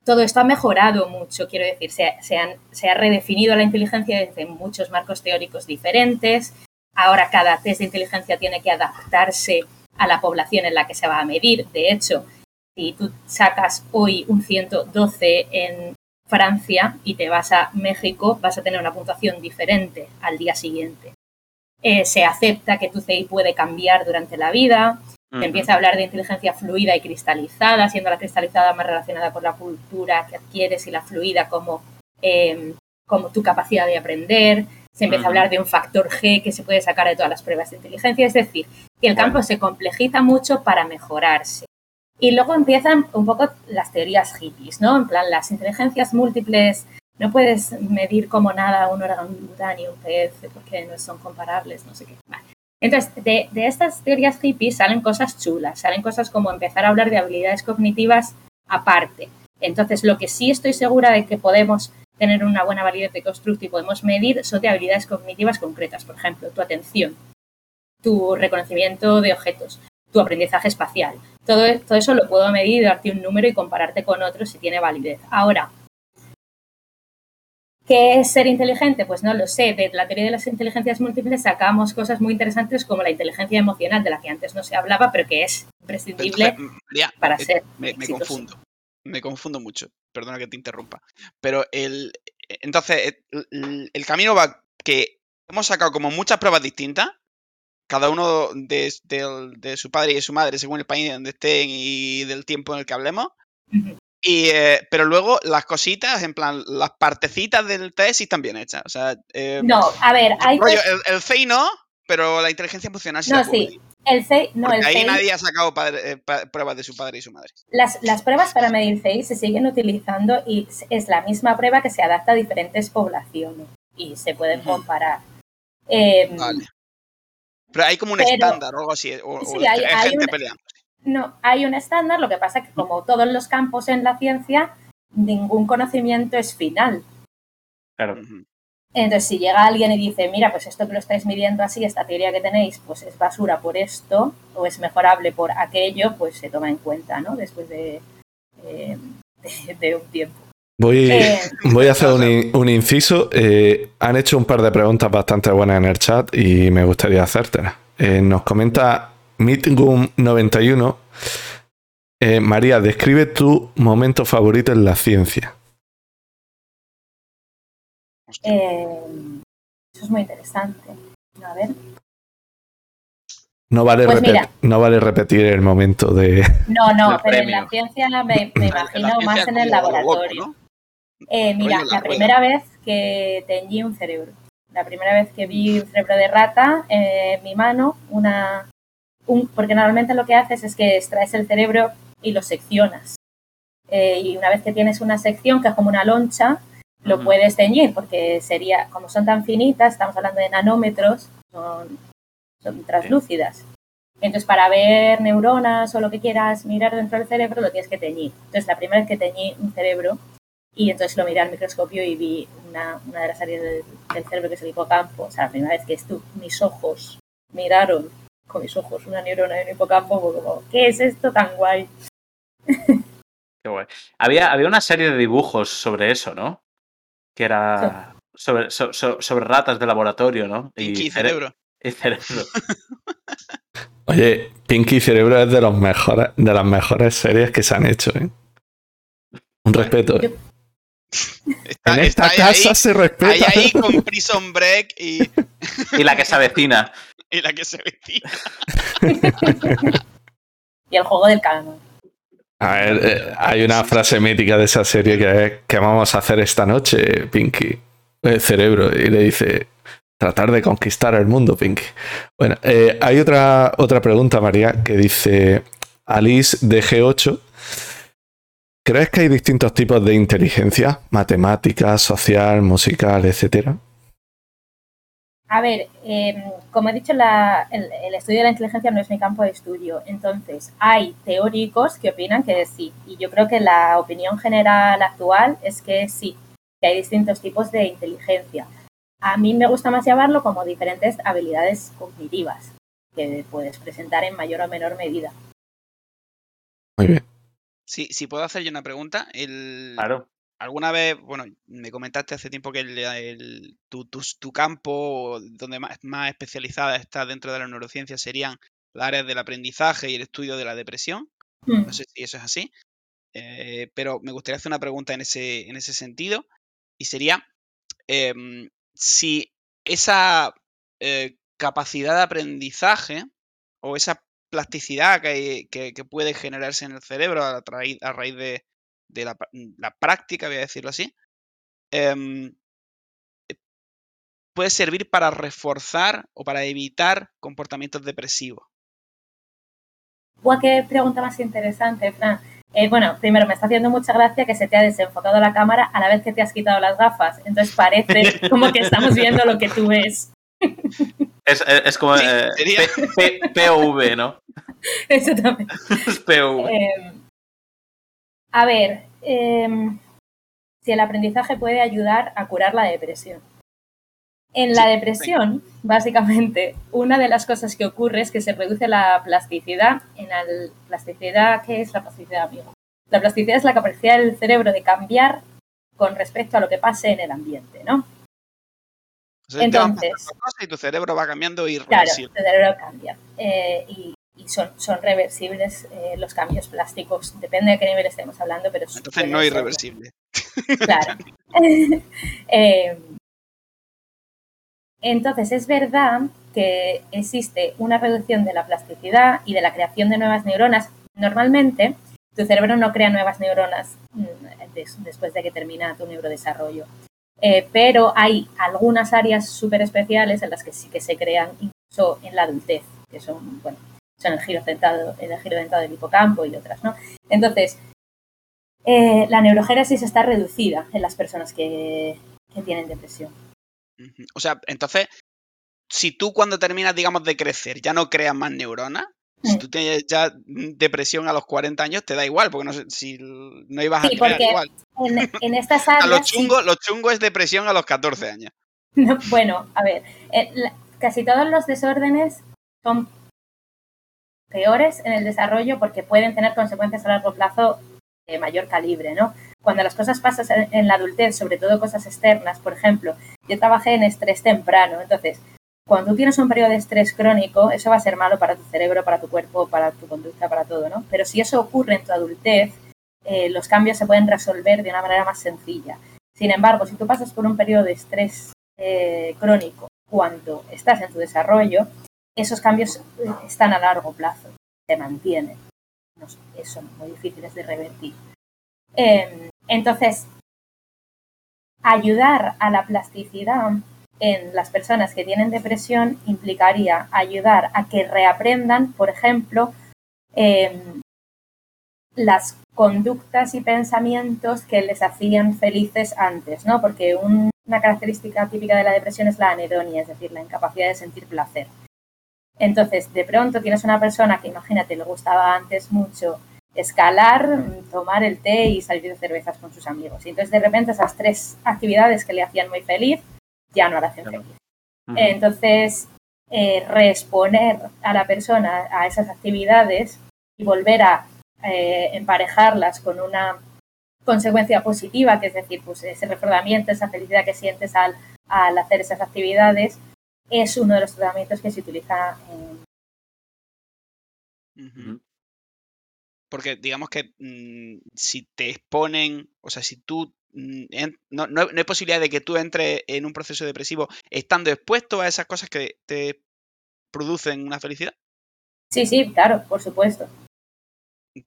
Todo esto ha mejorado mucho, quiero decir, se, ha redefinido la inteligencia desde muchos marcos teóricos diferentes. Ahora cada test de inteligencia tiene que adaptarse a la población en la que se va a medir. De hecho, si tú sacas hoy un 112 en Francia y te vas a México, vas a tener una puntuación diferente al día siguiente. Eh, se acepta que tu CI puede cambiar durante la vida, Se empieza a hablar de inteligencia fluida y cristalizada, siendo la cristalizada más relacionada con la cultura que adquieres y la fluida como, eh, como tu capacidad de aprender. Se empieza a hablar de un factor G que se puede sacar de todas las pruebas de inteligencia. Es decir, que el Bueno. campo se complejiza mucho para mejorarse. Y luego empiezan un poco las teorías hippies, ¿no? En plan, las inteligencias múltiples, no puedes medir como nada un orangután y un pez porque no son comparables, no sé qué. Vale. Entonces, de, de estas teorías hippies salen cosas chulas, salen cosas como empezar a hablar de habilidades cognitivas aparte. Entonces, lo que sí estoy segura de que podemos tener una buena validez de constructo y podemos medir son de habilidades cognitivas concretas, por ejemplo, tu atención, tu reconocimiento de objetos, tu aprendizaje espacial. Todo, todo eso lo puedo medir, darte un número y compararte con otros si tiene validez. Ahora, ¿Qué es ser inteligente? Pues no lo sé. De la teoría de las inteligencias múltiples sacamos cosas muy interesantes como la inteligencia emocional, de la que antes no se hablaba, pero que es imprescindible para eh, ser. Me, me confundo. Me confundo mucho. Perdona que te interrumpa. Pero el. Entonces, el, el camino va que hemos sacado como muchas pruebas distintas cada uno de, de, de, su padre y de su madre, según el país donde estén y del tiempo en el que hablemos. Y, eh, pero luego las cositas, en plan, las partecitas del test sí están bien hechas. O sea, eh, no, a ver, hay. Rollo, el, el CEI no, pero la inteligencia emocional sí. No, sí. El CEI, no, el ahí CEI, nadie ha sacado padre, eh, pa, pruebas de su padre y su madre. Las, las pruebas para medir CEI se siguen utilizando y es la misma prueba que se adapta a diferentes poblaciones y se pueden comparar. Eh, vale. Pero hay como un pero, estándar o algo así. O, sí, o hay, hay gente peleando. No, hay un estándar, lo que pasa es que como todos los campos en la ciencia, ningún conocimiento es final. Claro. Entonces, si llega alguien y dice, mira, pues esto que lo estáis midiendo así, esta teoría que tenéis, pues es basura por esto, o es mejorable por aquello, pues se toma en cuenta, ¿no? Después de, eh, de, de un tiempo. Voy, Eh, (laughs) voy a hacer un, in- un inciso. Eh, han hecho un par de preguntas bastante buenas en el chat y me gustaría hacértelas. Eh, nos comenta Mitgum91. Eh, María, describe tu momento favorito en la ciencia. eh, eso es muy interesante. A ver. No vale, Pues repet- mira. no vale repetir el momento de. (laughs) No, no, pero en la ciencia me, me (laughs) imagino La más en el loco, laboratorio. ¿no? Eh, mira, la la primera vez que teñí un cerebro. La primera vez que vi un cerebro de rata eh, en mi mano, una, un, porque normalmente lo que haces es que extraes el cerebro y lo seccionas. Eh, y una vez que tienes una sección que es como una loncha, lo Ujú. puedes teñir porque sería, como son tan finitas, estamos hablando de nanómetros, son, son translúcidas. Entonces, para ver neuronas o lo que quieras mirar dentro del cerebro, lo tienes que teñir. Entonces, la primera vez que teñí un cerebro, y entonces lo miré al microscopio y vi una, una de las áreas del, del cerebro que es el hipocampo. O sea, la primera vez que estu mis ojos miraron con mis ojos una neurona en un hipocampo, como, ¿qué es esto tan guay? (laughs) Qué guay. Había, había una serie de dibujos sobre eso, ¿no? Que era sobre, so- so- sobre ratas de laboratorio, ¿no? Pinky cere- cerebro. Y cerebro. (laughs) Oye, Pinky Cerebro es de, los mejores, de las mejores series que se han hecho, ¿eh? Un respeto. ¿eh? Está, en esta está ahí- casa se respeta. ahí, ahí con Prison Break y, Y la que se avecina. (laughs) y la que se vecina. (laughs) Y el juego del calamar. A ver, eh, hay una frase mítica de esa serie que es ¿qué vamos a hacer esta noche, Pinky? El cerebro. Y le dice, tratar de conquistar el mundo, Pinky. Bueno, eh, hay otra, otra pregunta, María, que dice Alice de G8. ¿Crees que hay distintos tipos de inteligencia? Matemática, social, musical, etcétera. A ver, eh, como he dicho, la, el, el, estudio de la inteligencia no es mi campo de estudio. Entonces, hay teóricos que opinan que sí. Y yo creo que la opinión general actual es que sí, que hay distintos tipos de inteligencia. A mí me gusta más llamarlo como diferentes habilidades cognitivas que puedes presentar en mayor o menor medida. Muy bien. Si, si puedo hacer yo una pregunta, el, Claro. Alguna vez, bueno, me comentaste hace tiempo que el, el- tu, tu- tu campo donde más, más especializada está dentro de la neurociencia serían las áreas del aprendizaje y el estudio de la depresión. No sé si eso es así. Eh, pero me gustaría hacer una pregunta en ese, en ese sentido. Y sería em, si esa eh, capacidad de aprendizaje o esa plasticidad que, que- que puede generarse en el cerebro a, raíz, a raíz de, de la, pa- la práctica, voy a decirlo así, em, puede servir para reforzar o para evitar comportamientos depresivos. Buah, qué pregunta más interesante, Fran. Eh, bueno, primero me está haciendo mucha gracia que se te ha desenfocado la cámara a la vez que te has quitado las gafas. Entonces parece (laughs) como que estamos viendo lo que tú ves. Es, es- es como Sí, eh, sería. P- P- POV, ¿no? (laughs) Eso también. (laughs) Es POV. Eh, A ver, em, si el aprendizaje puede ayudar a curar la depresión. En la depresión, básicamente, una de las cosas que ocurre es que se reduce la plasticidad. En la plasticidad, ¿qué es la plasticidad, amigo? La plasticidad es la capacidad del cerebro de cambiar con respecto a lo que pase en el ambiente, ¿no? O sea, Entonces- y tu cerebro va cambiando Claro, irreversible. el cerebro cambia. Eh, y y son, son reversibles eh, los cambios plásticos. Depende de qué nivel estemos hablando, pero Entonces no irreversible. Claro. (laughs) Eh, entonces, es verdad que existe una reducción de la plasticidad y de la creación de nuevas neuronas. Normalmente, tu cerebro no crea nuevas neuronas mm, des- después de que termina tu neurodesarrollo. Eh, pero hay algunas áreas súper especiales en las que sí que se crean incluso en la adultez, que son, bueno, son el giro dentado, el giro dentado del hipocampo y otras, ¿no? Entonces, eh, la neurogénesis está reducida en las personas que, que tienen depresión. O sea, entonces, si tú cuando terminas, digamos, de crecer, ya no creas más neuronas, si Mm. tú tienes ya mm, depresión a los 40 años, te da igual, porque no sé si no ibas Sí, a crear porque igual. En, en (laughs) estas A áreas, lo sí- chungo, lo chungo es depresión a los 14 años. (laughs) no, bueno, a ver, eh, la- casi todos los desórdenes son peores en el desarrollo porque pueden tener consecuencias a largo plazo de mayor calibre, ¿no? Cuando las cosas pasan en, la adultez, sobre todo cosas externas, por ejemplo, yo trabajé en estrés temprano, entonces, cuando tú tienes un periodo de estrés crónico, eso va a ser malo para tu cerebro, para tu cuerpo, para tu conducta, para todo, ¿no? Pero si eso ocurre en tu adultez, eh, los cambios se pueden resolver de una manera más sencilla. Sin embargo, si tú pasas por un periodo de estrés eh, crónico cuando estás en tu desarrollo, esos cambios eh, están a largo plazo, se mantienen. No, son muy difíciles de revertir. Eh, entonces, ayudar a la plasticidad en las personas que tienen depresión implicaría ayudar a que reaprendan, por ejemplo, eh, las conductas y pensamientos que les hacían felices antes, ¿no? Porque un- una característica típica de la depresión es la anedonia, es decir, la incapacidad de sentir placer. Entonces, de pronto tienes una persona que, imagínate, le gustaba antes mucho escalar, mm, tomar el té y salir de cervezas con sus amigos. Y entonces, de repente, esas tres actividades que le hacían muy feliz ya no la hacen feliz. Entonces, eh, reexponer a la persona a esas actividades y volver a eh, emparejarlas con una consecuencia positiva, que es decir, pues ese reforzamiento, esa felicidad que sientes al, al hacer esas actividades, es uno de los tratamientos que se utiliza en... Porque digamos que mm, si te exponen, o sea, si tú mm, en- no, no- no hay posibilidad de que tú entres en un proceso depresivo estando expuesto a esas cosas que te producen una felicidad. Sí, sí, claro, por supuesto.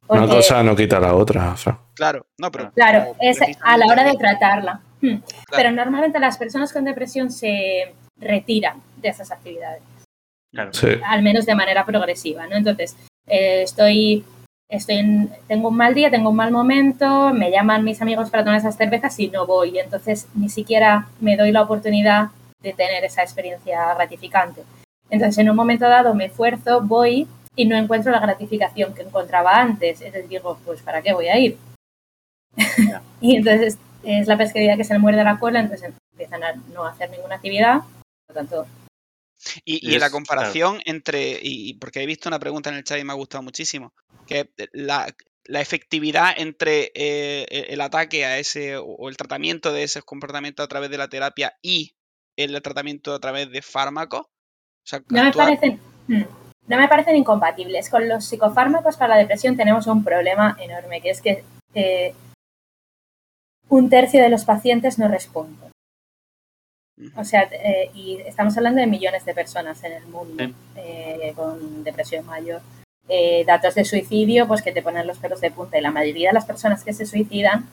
Una cosa no quita la otra. Fran. Claro, no, pero Claro, como es a la hora de tratarla. Hmm. Pero normalmente las personas con depresión se retiran de esas actividades. Claro. Sí. al menos de manera progresiva, ¿no? Entonces, eh, estoy, estoy en- tengo un mal día, tengo un mal momento, me llaman mis amigos para tomar esas cervezas y no voy. Entonces, ni siquiera me doy la oportunidad de tener esa experiencia gratificante. Entonces, en un momento dado me esfuerzo, voy y no encuentro la gratificación que encontraba antes. Entonces digo, pues, ¿para qué voy a ir? (laughs) Y entonces es la pesquería que se le muerde la cola, entonces empiezan a no hacer ninguna actividad. Por lo tanto, Y, Y la comparación entre, y y porque he visto una pregunta en el chat y me ha gustado muchísimo, que la, la efectividad entre eh, e- el ataque a ese o el tratamiento de esos comportamientos a través de la terapia y el tratamiento a través de fármacos. O sea, No me parecen, mm, no me parecen incompatibles. Con los psicofármacos para la depresión tenemos un problema enorme, que es que eh, un tercio de los pacientes no responden. O sea, eh, y estamos hablando de millones de personas en el mundo Sí. eh, con depresión mayor. Eh, datos de suicidio, pues que te ponen los pelos de punta. Y la mayoría de las personas que se suicidan,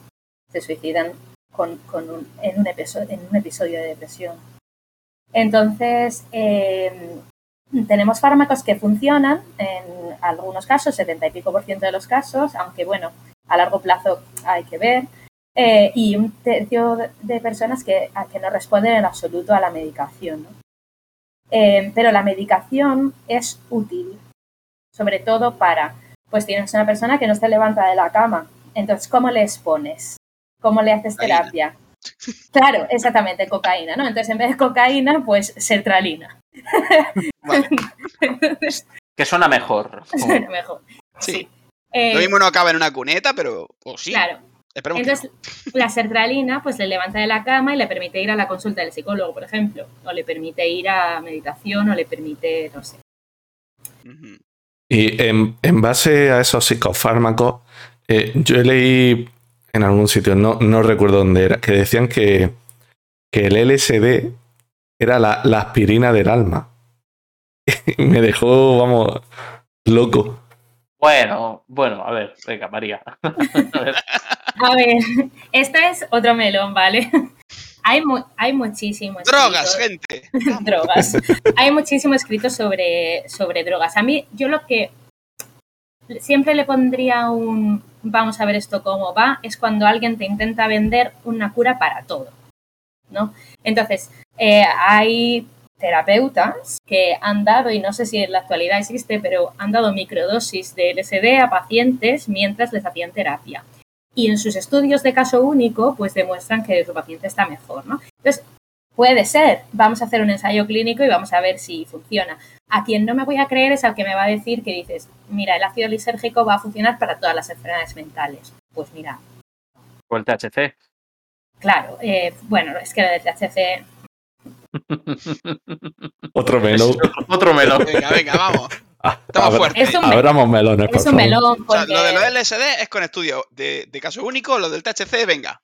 se suicidan con, con un- en, un episodio, en un episodio de depresión. Entonces, eh, tenemos fármacos que funcionan en algunos casos, 70 y pico por ciento de los casos, aunque bueno, a largo plazo hay que ver, eh, y un tercio de- personas que, a- que no responden en absoluto a la medicación. ¿no? Eh, pero la medicación es útil, sobre todo para, pues tienes una persona que no se levanta de la cama Entonces, ¿cómo le expones? ¿Cómo le haces Cocaína. terapia? Claro, exactamente, cocaína, ¿no? Entonces, en vez de cocaína, pues sertralina. (laughs) Entonces, Que suena mejor. suena mejor. Sí. Eh, Lo mismo no acaba en una cuneta, pero sí. Claro. Esperemos Entonces, la sertralina pues le levanta de la cama y le permite ir a la consulta del psicólogo, por ejemplo, o le permite ir a meditación o le permite, no sé. Y en, en base a esos psicofármacos, eh, yo leí en algún sitio, no, no recuerdo dónde era, que decían que, que el LSD era la, la aspirina del alma. Y (laughs) me dejó, vamos, loco. Bueno, bueno, a ver, venga, María. (laughs) A ver, A ver, (laughs) este es otro melón, ¿vale? (laughs) Hay, mu- hay muchísimo. Drogas, gente. (laughs) drogas. Hay muchísimo escrito sobre, sobre drogas. A mí, yo lo que siempre le pondría un vamos a ver esto cómo va, es cuando alguien te intenta vender una cura para todo. ¿no? Entonces, eh, hay terapeutas que han dado, y no sé si en la actualidad existe, pero han dado microdosis de LSD a pacientes mientras les hacían terapia. Y en sus estudios de caso único, pues demuestran que su paciente está mejor, ¿no? Entonces, puede ser, vamos a hacer un ensayo clínico y vamos a ver si funciona. A quien no me voy a creer es al que me va a decir que dices, mira, el ácido lisérgico va a funcionar para todas las enfermedades mentales. Pues mira, o el THC. claro, eh, bueno, es que el THC (laughs) (laughs) Otro melón. Otro melón. Venga, venga, vamos. Estamos fuertes. Es un. Abramos melones, por es un favor. melón. O sea, Porque... lo de los LSD es con estudio de, de caso único, lo del THC, venga.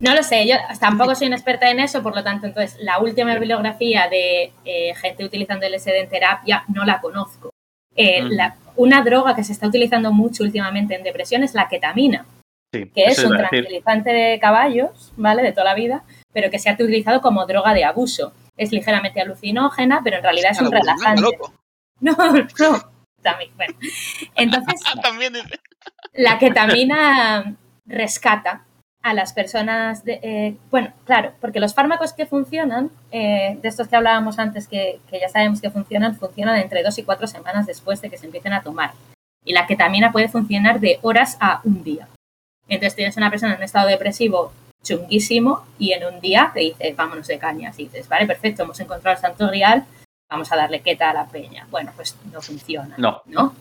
No lo sé, yo tampoco soy una experta en eso, por lo tanto, entonces la última bibliografía de eh, gente utilizando LSD en terapia no la conozco. Eh, Mm. la- una droga que se está utilizando mucho últimamente en depresión es la ketamina, Sí, que es un tranquilizante de caballos, ¿vale? De toda la vida, pero que se ha utilizado como droga de abuso. Es ligeramente alucinógena, pero en realidad es un relajante. loco. (laughs) No, no, también, bueno. Entonces, (laughs) también la ketamina rescata a las personas, de, eh, bueno, claro, porque los fármacos que funcionan, eh, de estos que hablábamos antes, que, que ya sabemos que funcionan, funcionan entre dos y cuatro semanas después de que se empiecen a tomar. Y la ketamina puede funcionar de horas a un día. Entonces tienes una persona en un estado depresivo chunguísimo y en un día te dice, vámonos de cañas. Y dices, vale, perfecto, hemos encontrado el santo grial, vamos a darle queta a la peña. Bueno, pues no funciona. No. ¿no?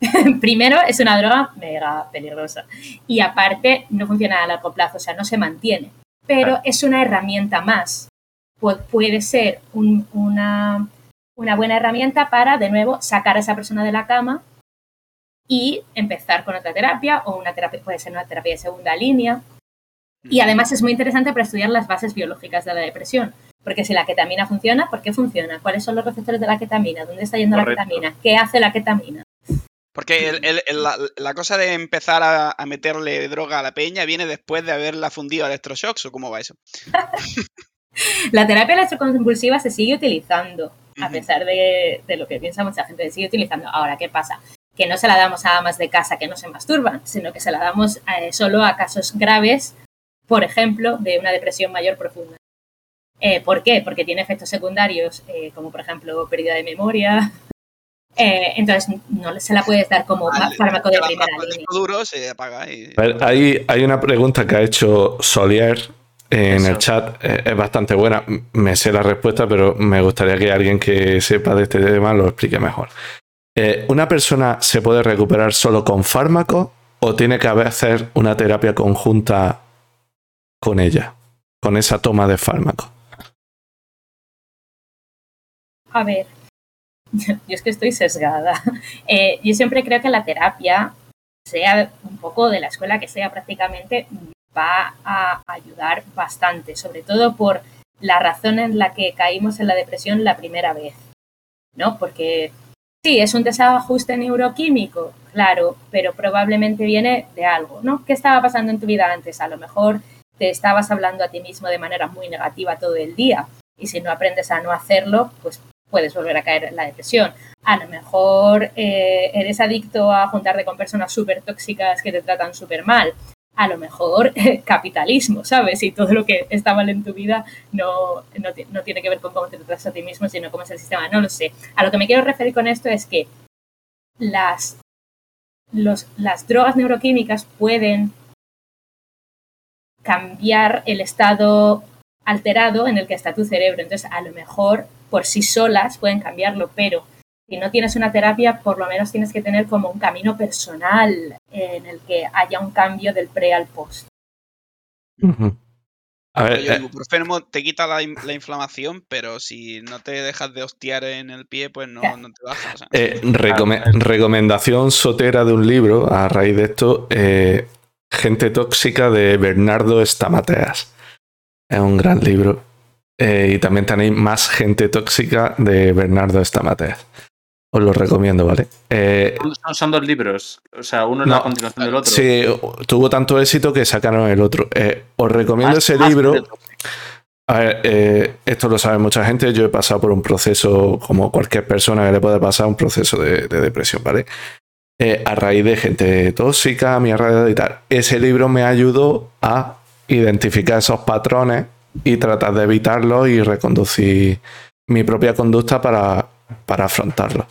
(laughs) Primero, es una droga mega peligrosa. Y aparte, no funciona a largo plazo, o sea, no se mantiene. Pero Claro. es una herramienta más. Pu- puede ser un- una, una buena herramienta para, de nuevo, sacar a esa persona de la cama y empezar con otra terapia o una terapia, puede ser una terapia de segunda línea. Y además es muy interesante para estudiar las bases biológicas de la depresión. Porque si la ketamina funciona, ¿por qué funciona? ¿Cuáles son los receptores de la ketamina? ¿Dónde está yendo Correcto. la ketamina? ¿Qué hace la ketamina? Porque el- el- el- la, la cosa de empezar a, a meterle droga a la peña viene después de haberla fundido a electroshocks, ¿o cómo va eso? (laughs) La terapia electroconvulsiva se sigue utilizando, a pesar de, de lo que piensa mucha gente, se sigue utilizando. Ahora, ¿qué pasa? Que no se la damos a amas de casa que no se masturban, sino que se la damos eh, solo a casos graves, por ejemplo, de una depresión mayor profunda. Eh, ¿Por qué? Porque tiene efectos secundarios, eh, como por ejemplo pérdida de memoria. (laughs) Eh, entonces, no se la puedes dar como Vale, fármaco de primera línea. duro se apaga y... A ver, hay, hay una pregunta que ha hecho Solier en Eso. el chat. eh, Es bastante buena. Me sé la respuesta, pero me gustaría que alguien que sepa de este tema lo explique mejor. Eh, ¿Una persona se puede recuperar solo con fármaco o tiene que haber hacer una terapia conjunta con ella? Con esa toma de fármaco. A ver, (laughs) yo es que estoy sesgada. (laughs) Eh, yo siempre creo que la terapia, sea un poco de la escuela que sea prácticamente, va a ayudar bastante, sobre todo por la razón en la que caímos en la depresión la primera vez, ¿no? Porque sí, es un desajuste neuroquímico, claro, pero probablemente viene de algo, ¿no? ¿Qué estaba pasando en tu vida antes? A lo mejor te estabas hablando a ti mismo de manera muy negativa todo el día y si no aprendes a no hacerlo, pues puedes volver a caer en la depresión. A lo mejor eh, eres adicto a juntarte con personas súper tóxicas que te tratan súper mal. A lo mejor (laughs) capitalismo, ¿sabes? Y todo lo que está mal en tu vida no, no, no tiene que ver con cómo te tratas a ti mismo, sino cómo es el sistema. No lo sé. A lo que me quiero referir con esto es que las, las drogas neuroquímicas pueden cambiar el estado alterado en el que está tu cerebro. Entonces, a lo mejor por sí solas pueden cambiarlo, pero si no tienes una terapia, por lo menos tienes que tener como un camino personal en el que haya un cambio del pre al post. A ver, el eh, ibuprofeno te quita la, inflamación, pero si no te dejas de hostiar en el pie, pues no, no te bajas. Eh, recomendación sotera de un libro a raíz de esto: eh, Gente tóxica de Bernardo Stamateas. Es un gran libro. y también tenéis más gente tóxica de Bernardo Stamateas. Os lo recomiendo, ¿vale? Eh, son, dos libros, o sea, uno es la continuación del otro. Sí, tuvo tanto éxito que sacaron el otro. Eh, os recomiendo ese libro. A ver, eh, esto lo sabe mucha gente. Yo he pasado por un proceso, como cualquier persona que le puede pasar, un proceso de, depresión, ¿vale? a raíz de gente tóxica, a mi alrededor y tal. Ese libro me ayudó a identificar esos patrones y tratar de evitarlos y reconducir mi propia conducta para, para afrontarlos.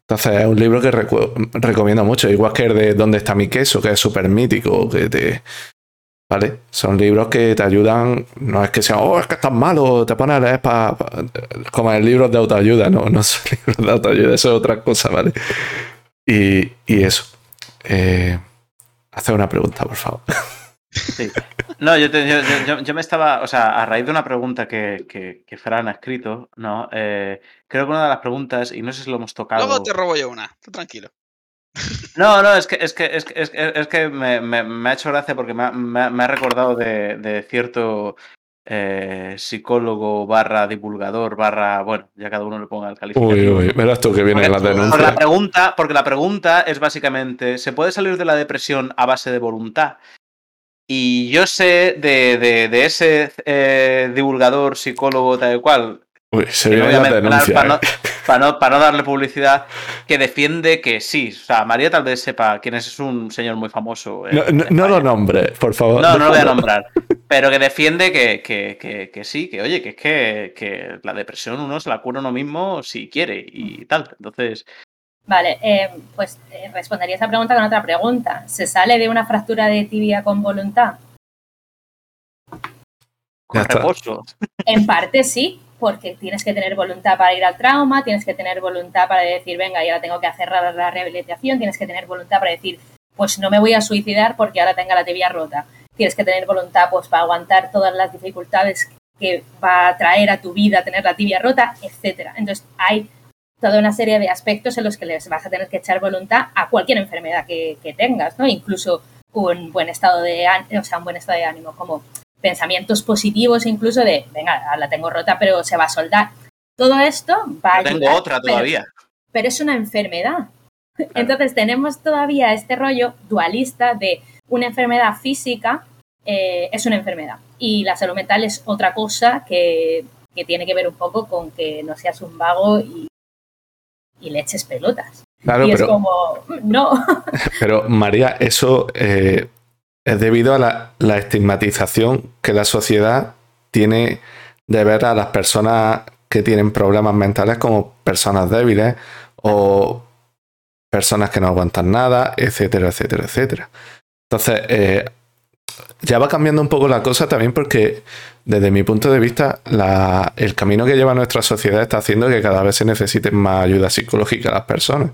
Entonces es un libro que recomiendo mucho, igual que el de ¿Dónde está mi queso? que es súper mítico, que te... ¿Vale? Son libros que te ayudan, no es que sean, oh, es que estás malo, te pones a leer para... como el libro de autoayuda, no, no son (laughs) libros de autoayuda, eso es otra cosa, ¿vale? Y, eso. Eh, hacer una pregunta, por favor. (laughs) Sí. No, yo, yo, me estaba, o sea, a raíz de una pregunta que, que, Fran ha escrito, ¿no? Eh, creo que una de las preguntas, y no sé si lo hemos tocado. Luego te robo yo una, tú tranquilo. (laughs) No, no, es que, es que, es que, es que me, me, ha hecho gracia porque me ha, me ha recordado de, de cierto eh, psicólogo barra divulgador barra, bueno, ya cada uno le ponga el calificativo. Uy, uy, verás tú que viene la denuncia. Porque la, pregunta, porque la pregunta es básicamente, ¿se puede salir de la depresión a base de voluntad? Y yo sé de, de, de ese eh, divulgador, psicólogo, tal cual. Uy, se viene la denuncia, para, no, (laughs) para, no, para, no, darle publicidad, que defiende que sí. O sea, María tal vez sepa quién es, es un señor muy famoso. no, no, lo nombre, por favor. No, no lo voy a nombrar. (laughs) Pero que defiende que, que, que, que, sí, que oye, que es que, que la depresión uno se la cura uno mismo si quiere y tal. Entonces, Vale, eh, pues eh, respondería esa pregunta con otra pregunta. ¿Se sale de una fractura de tibia con voluntad? Con reposo. En parte sí, porque tienes que tener voluntad para ir al trauma, tienes que tener voluntad para decir, venga, ya tengo que hacer la rehabilitación, tienes que tener voluntad para decir, pues no me voy a suicidar porque ahora tenga la tibia rota. Tienes que tener voluntad pues para aguantar todas las dificultades que va a traer a tu vida tener la tibia rota, etcétera. Entonces hay toda una serie de aspectos en los que les vas a tener que echar voluntad a cualquier enfermedad que, tengas, ¿no? Incluso un buen estado de o sea, un buen estado de ánimo, como pensamientos positivos incluso de, venga, la tengo rota, pero se va a soldar. Todo esto va a Tengo otra todavía. Pero, es una enfermedad. Entonces tenemos todavía este rollo dualista de una enfermedad física eh, es una enfermedad y la salud mental es otra cosa que, que tiene que ver un poco con que no seas un vago y y le eches pelotas. y es como, no. (laughs) Pero María, eso eh, es debido a la, estigmatización que la sociedad tiene de ver a las personas que tienen problemas mentales como personas débiles o personas que no aguantan nada, etcétera, etcétera, etcétera. Entonces, eh, ya va cambiando un poco la cosa también porque desde mi punto de vista el camino que lleva nuestra sociedad está haciendo que cada vez se necesiten más ayuda psicológica a las personas.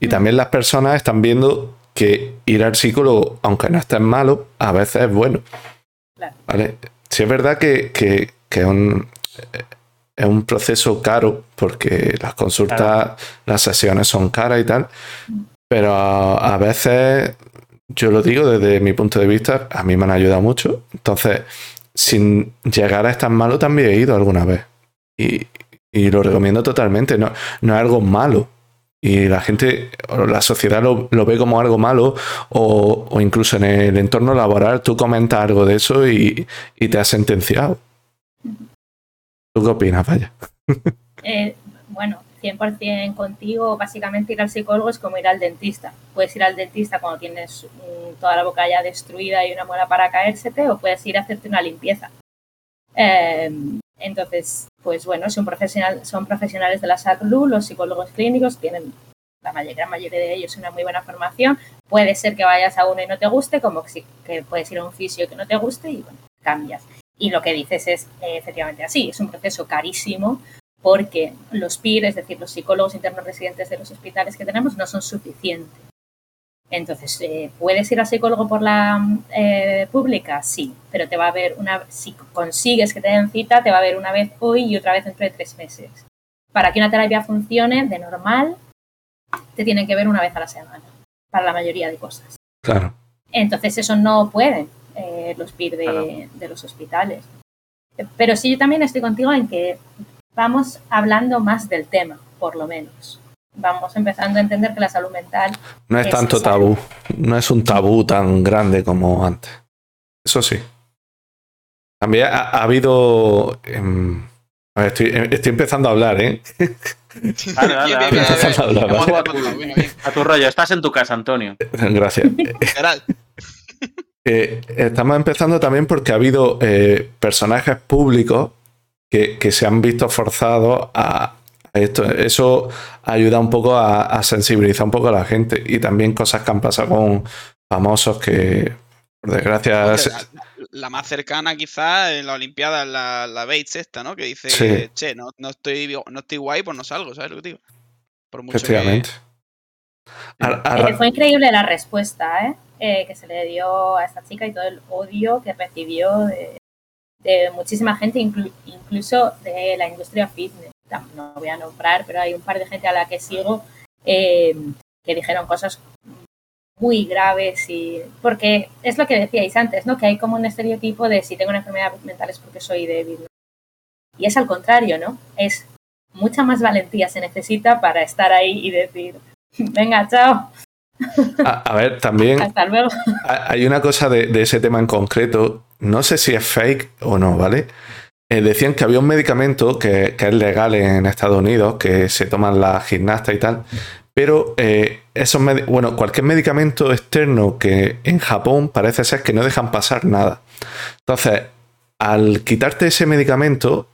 Y mm. también las personas están viendo que ir al psicólogo, aunque no esté malo, a veces es bueno. ¿Vale? Sí es verdad que, es, un, es un proceso caro porque las consultas, las sesiones son caras y tal, pero a veces yo lo digo desde mi punto de vista, a mí me han ayudado mucho. Entonces, sin llegar a estar malo, también he ido alguna vez. Y, lo recomiendo totalmente. No, no es algo malo. Y la gente, o la sociedad lo, ve como algo malo, o, incluso en el entorno laboral tú comentas algo de eso y, te has sentenciado. ¿Tú qué opinas, vaya? Eh, bueno, 100% contigo, básicamente ir al psicólogo es como ir al dentista. Puedes ir al dentista cuando tienes toda la boca ya destruida y una muela para caérsete o puedes ir a hacerte una limpieza. Em, entonces, pues bueno, son, profesional, son profesionales de la salud, los psicólogos clínicos tienen la mayoría, mayoría de ellos una muy buena formación. Puede ser que vayas a uno y no te guste, como que, que puedes ir a un fisio que no te guste y bueno, cambias. Y lo que dices es eh, efectivamente así, es un proceso carísimo porque los PIR, es decir, los psicólogos internos residentes de los hospitales que tenemos, no son suficientes. Entonces, eh, ¿puedes ir al psicólogo por la eh, pública? Sí, pero te va a ver una, si consigues que te den cita, te va a ver una vez hoy y otra vez dentro de tres meses. Para que una terapia funcione de normal, te tienen que ver una vez a la semana, para la mayoría de cosas. Claro. Entonces, eso no pueden eh, los PIR de, de los hospitales. Pero sí, yo también estoy contigo en que vamos hablando más del tema, por lo menos vamos empezando a entender que la salud mental... No es, tanto tabú, no es un tabú tan grande como antes. Eso sí. También ha, habido... Em, estoy, empezando a hablar, ¿eh? A tu rollo, estás en tu casa, Antonio. (laughs) Gracias. (laughs) Eh, estamos empezando también porque ha habido eh, personajes públicos que, que, se han visto forzados a, esto, eso ayuda un poco a, sensibilizar un poco a la gente y también cosas que han pasado con famosos que, por desgracia... La, más cercana quizás en la Olimpiada es la, la Bates esta, ¿no? Que dice, che, no, no, estoy, no estoy guay, pues no salgo, ¿sabes lo que digo? Por mucho Efectivamente. Que... Fue increíble la respuesta, ¿eh? ¿eh? Que se le dio a esta chica y todo el odio que recibió de, de muchísima gente, incluso de la industria fitness no voy a nombrar, pero hay un par de gente a la que sigo eh, que dijeron cosas muy graves y porque es lo que decíais antes, ¿no? Que hay como un estereotipo de si tengo una enfermedad mental es porque soy débil. Y es al contrario, ¿no? Es mucha más valentía se necesita para estar ahí y decir, venga, chao. A, ver, también (laughs) Hasta luego. hay una cosa de, de ese tema en concreto, no sé si es fake o no, ¿vale? Eh, decían que había un medicamento que, es legal en Estados Unidos, que se toman las gimnastas y tal, pero eh, esos bueno, cualquier medicamento externo que en Japón parece ser que no dejan pasar nada. Entonces, al quitarte ese medicamento,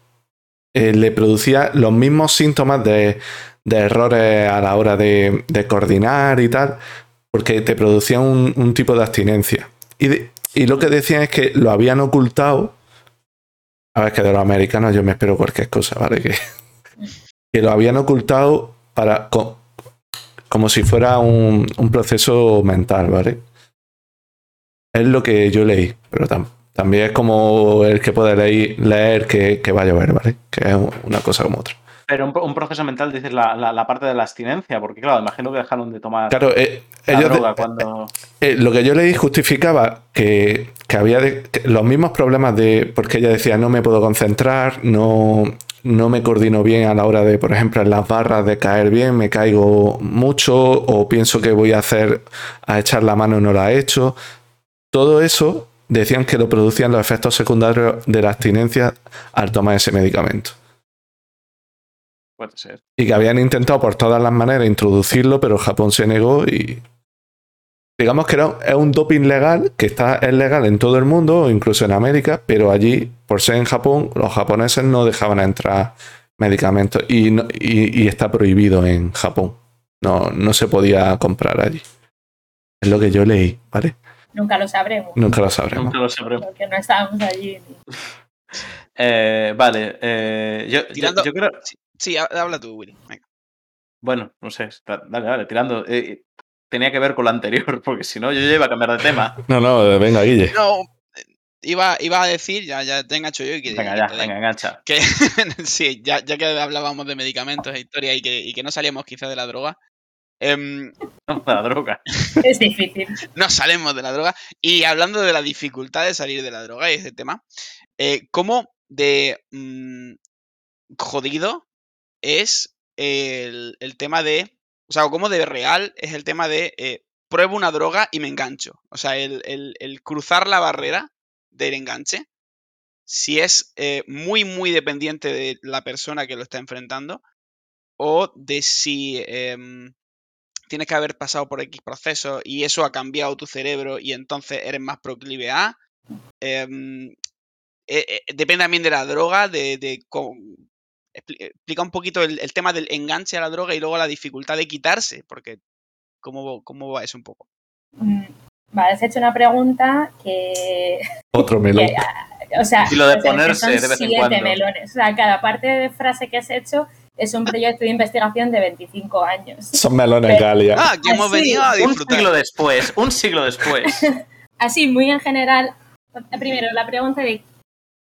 eh, le producía los mismos síntomas de, errores a la hora de, coordinar y tal, porque te producía un, tipo de abstinencia. Y, y lo que decían es que lo habían ocultado a ver, que de los americanos yo me espero cualquier cosa, ¿vale? Que, (laughs) lo habían ocultado para como si fuera un, proceso mental, ¿vale? Es lo que yo leí, pero también es como el que puede leer, leer que, que va a llover, ¿vale? Que es una cosa como otra. Pero un, proceso mental, dices la, la, parte de la abstinencia, porque claro, imagino que dejaron de tomar claro, eh, droga cuando... Eh, lo que yo leí justificaba que, que había los mismos problemas de... Porque ella decía, no me puedo concentrar, no, no me coordino bien a la hora de, por ejemplo, en las barras de caer bien, me caigo mucho o pienso que voy a hacer, a echar la mano y no la he hecho. Todo eso decían que lo producían los efectos secundarios de la abstinencia al tomar ese medicamento. Puede ser. Y que habían intentado por todas las maneras introducirlo, pero Japón se negó y. Digamos que era, es un doping legal, que está, es legal en todo el mundo, incluso en América, pero allí, por ser en Japón, los japoneses no dejaban entrar medicamentos y, y, está prohibido en Japón. No, no se podía comprar allí. Es lo que yo leí, ¿vale? Nunca lo sabremos. Nunca lo sabremos. Nunca lo sabremos. Porque no estábamos allí. (laughs) Eh, vale, eh, yo, yo, creo... Sí, habla tú, Willy. Bueno, no sé, dale, dale, tirando. Eh, tenía que ver con lo anterior, (laughs) porque si no, yo ya iba a cambiar de tema. (laughs) No, no, venga, Guille. No, iba, iba a decir, ya, ya te engancho yo. Y que, venga, ya, venga, engancha. Que, (laughs) sí, ya, ya, que hablábamos de medicamentos e historia y que, y que no salíamos quizás de la droga. Em, no, de la droga. Es difícil. No salimos de la droga. Y hablando de la dificultad de salir de la droga y ese tema, eh, ¿cómo de mm, jodido es el, tema de, o sea, como de real es el tema de eh, pruebo una droga y me engancho. O sea, el, cruzar la barrera del enganche, si es eh, muy, muy dependiente de la persona que lo está enfrentando o de si em, tienes que haber pasado por X proceso y eso ha cambiado tu cerebro y entonces eres más proclive a. Em, eh, depende también de la droga, de, de, explica un poquito el, tema del enganche a la droga y luego la dificultad de quitarse, porque ¿cómo, cómo va eso un poco? Mm, vale, has hecho una pregunta que... (laughs) Otro melón. O sea, Y lo de ponerse de vez en siete cuando. melones. O sea, cada parte de frase que has hecho es un proyecto de investigación de 25 años. Son melones Galia. Ah, que hemos venido a Un disfrutar. siglo después, un siglo después. (laughs) Así, muy en general, primero la pregunta de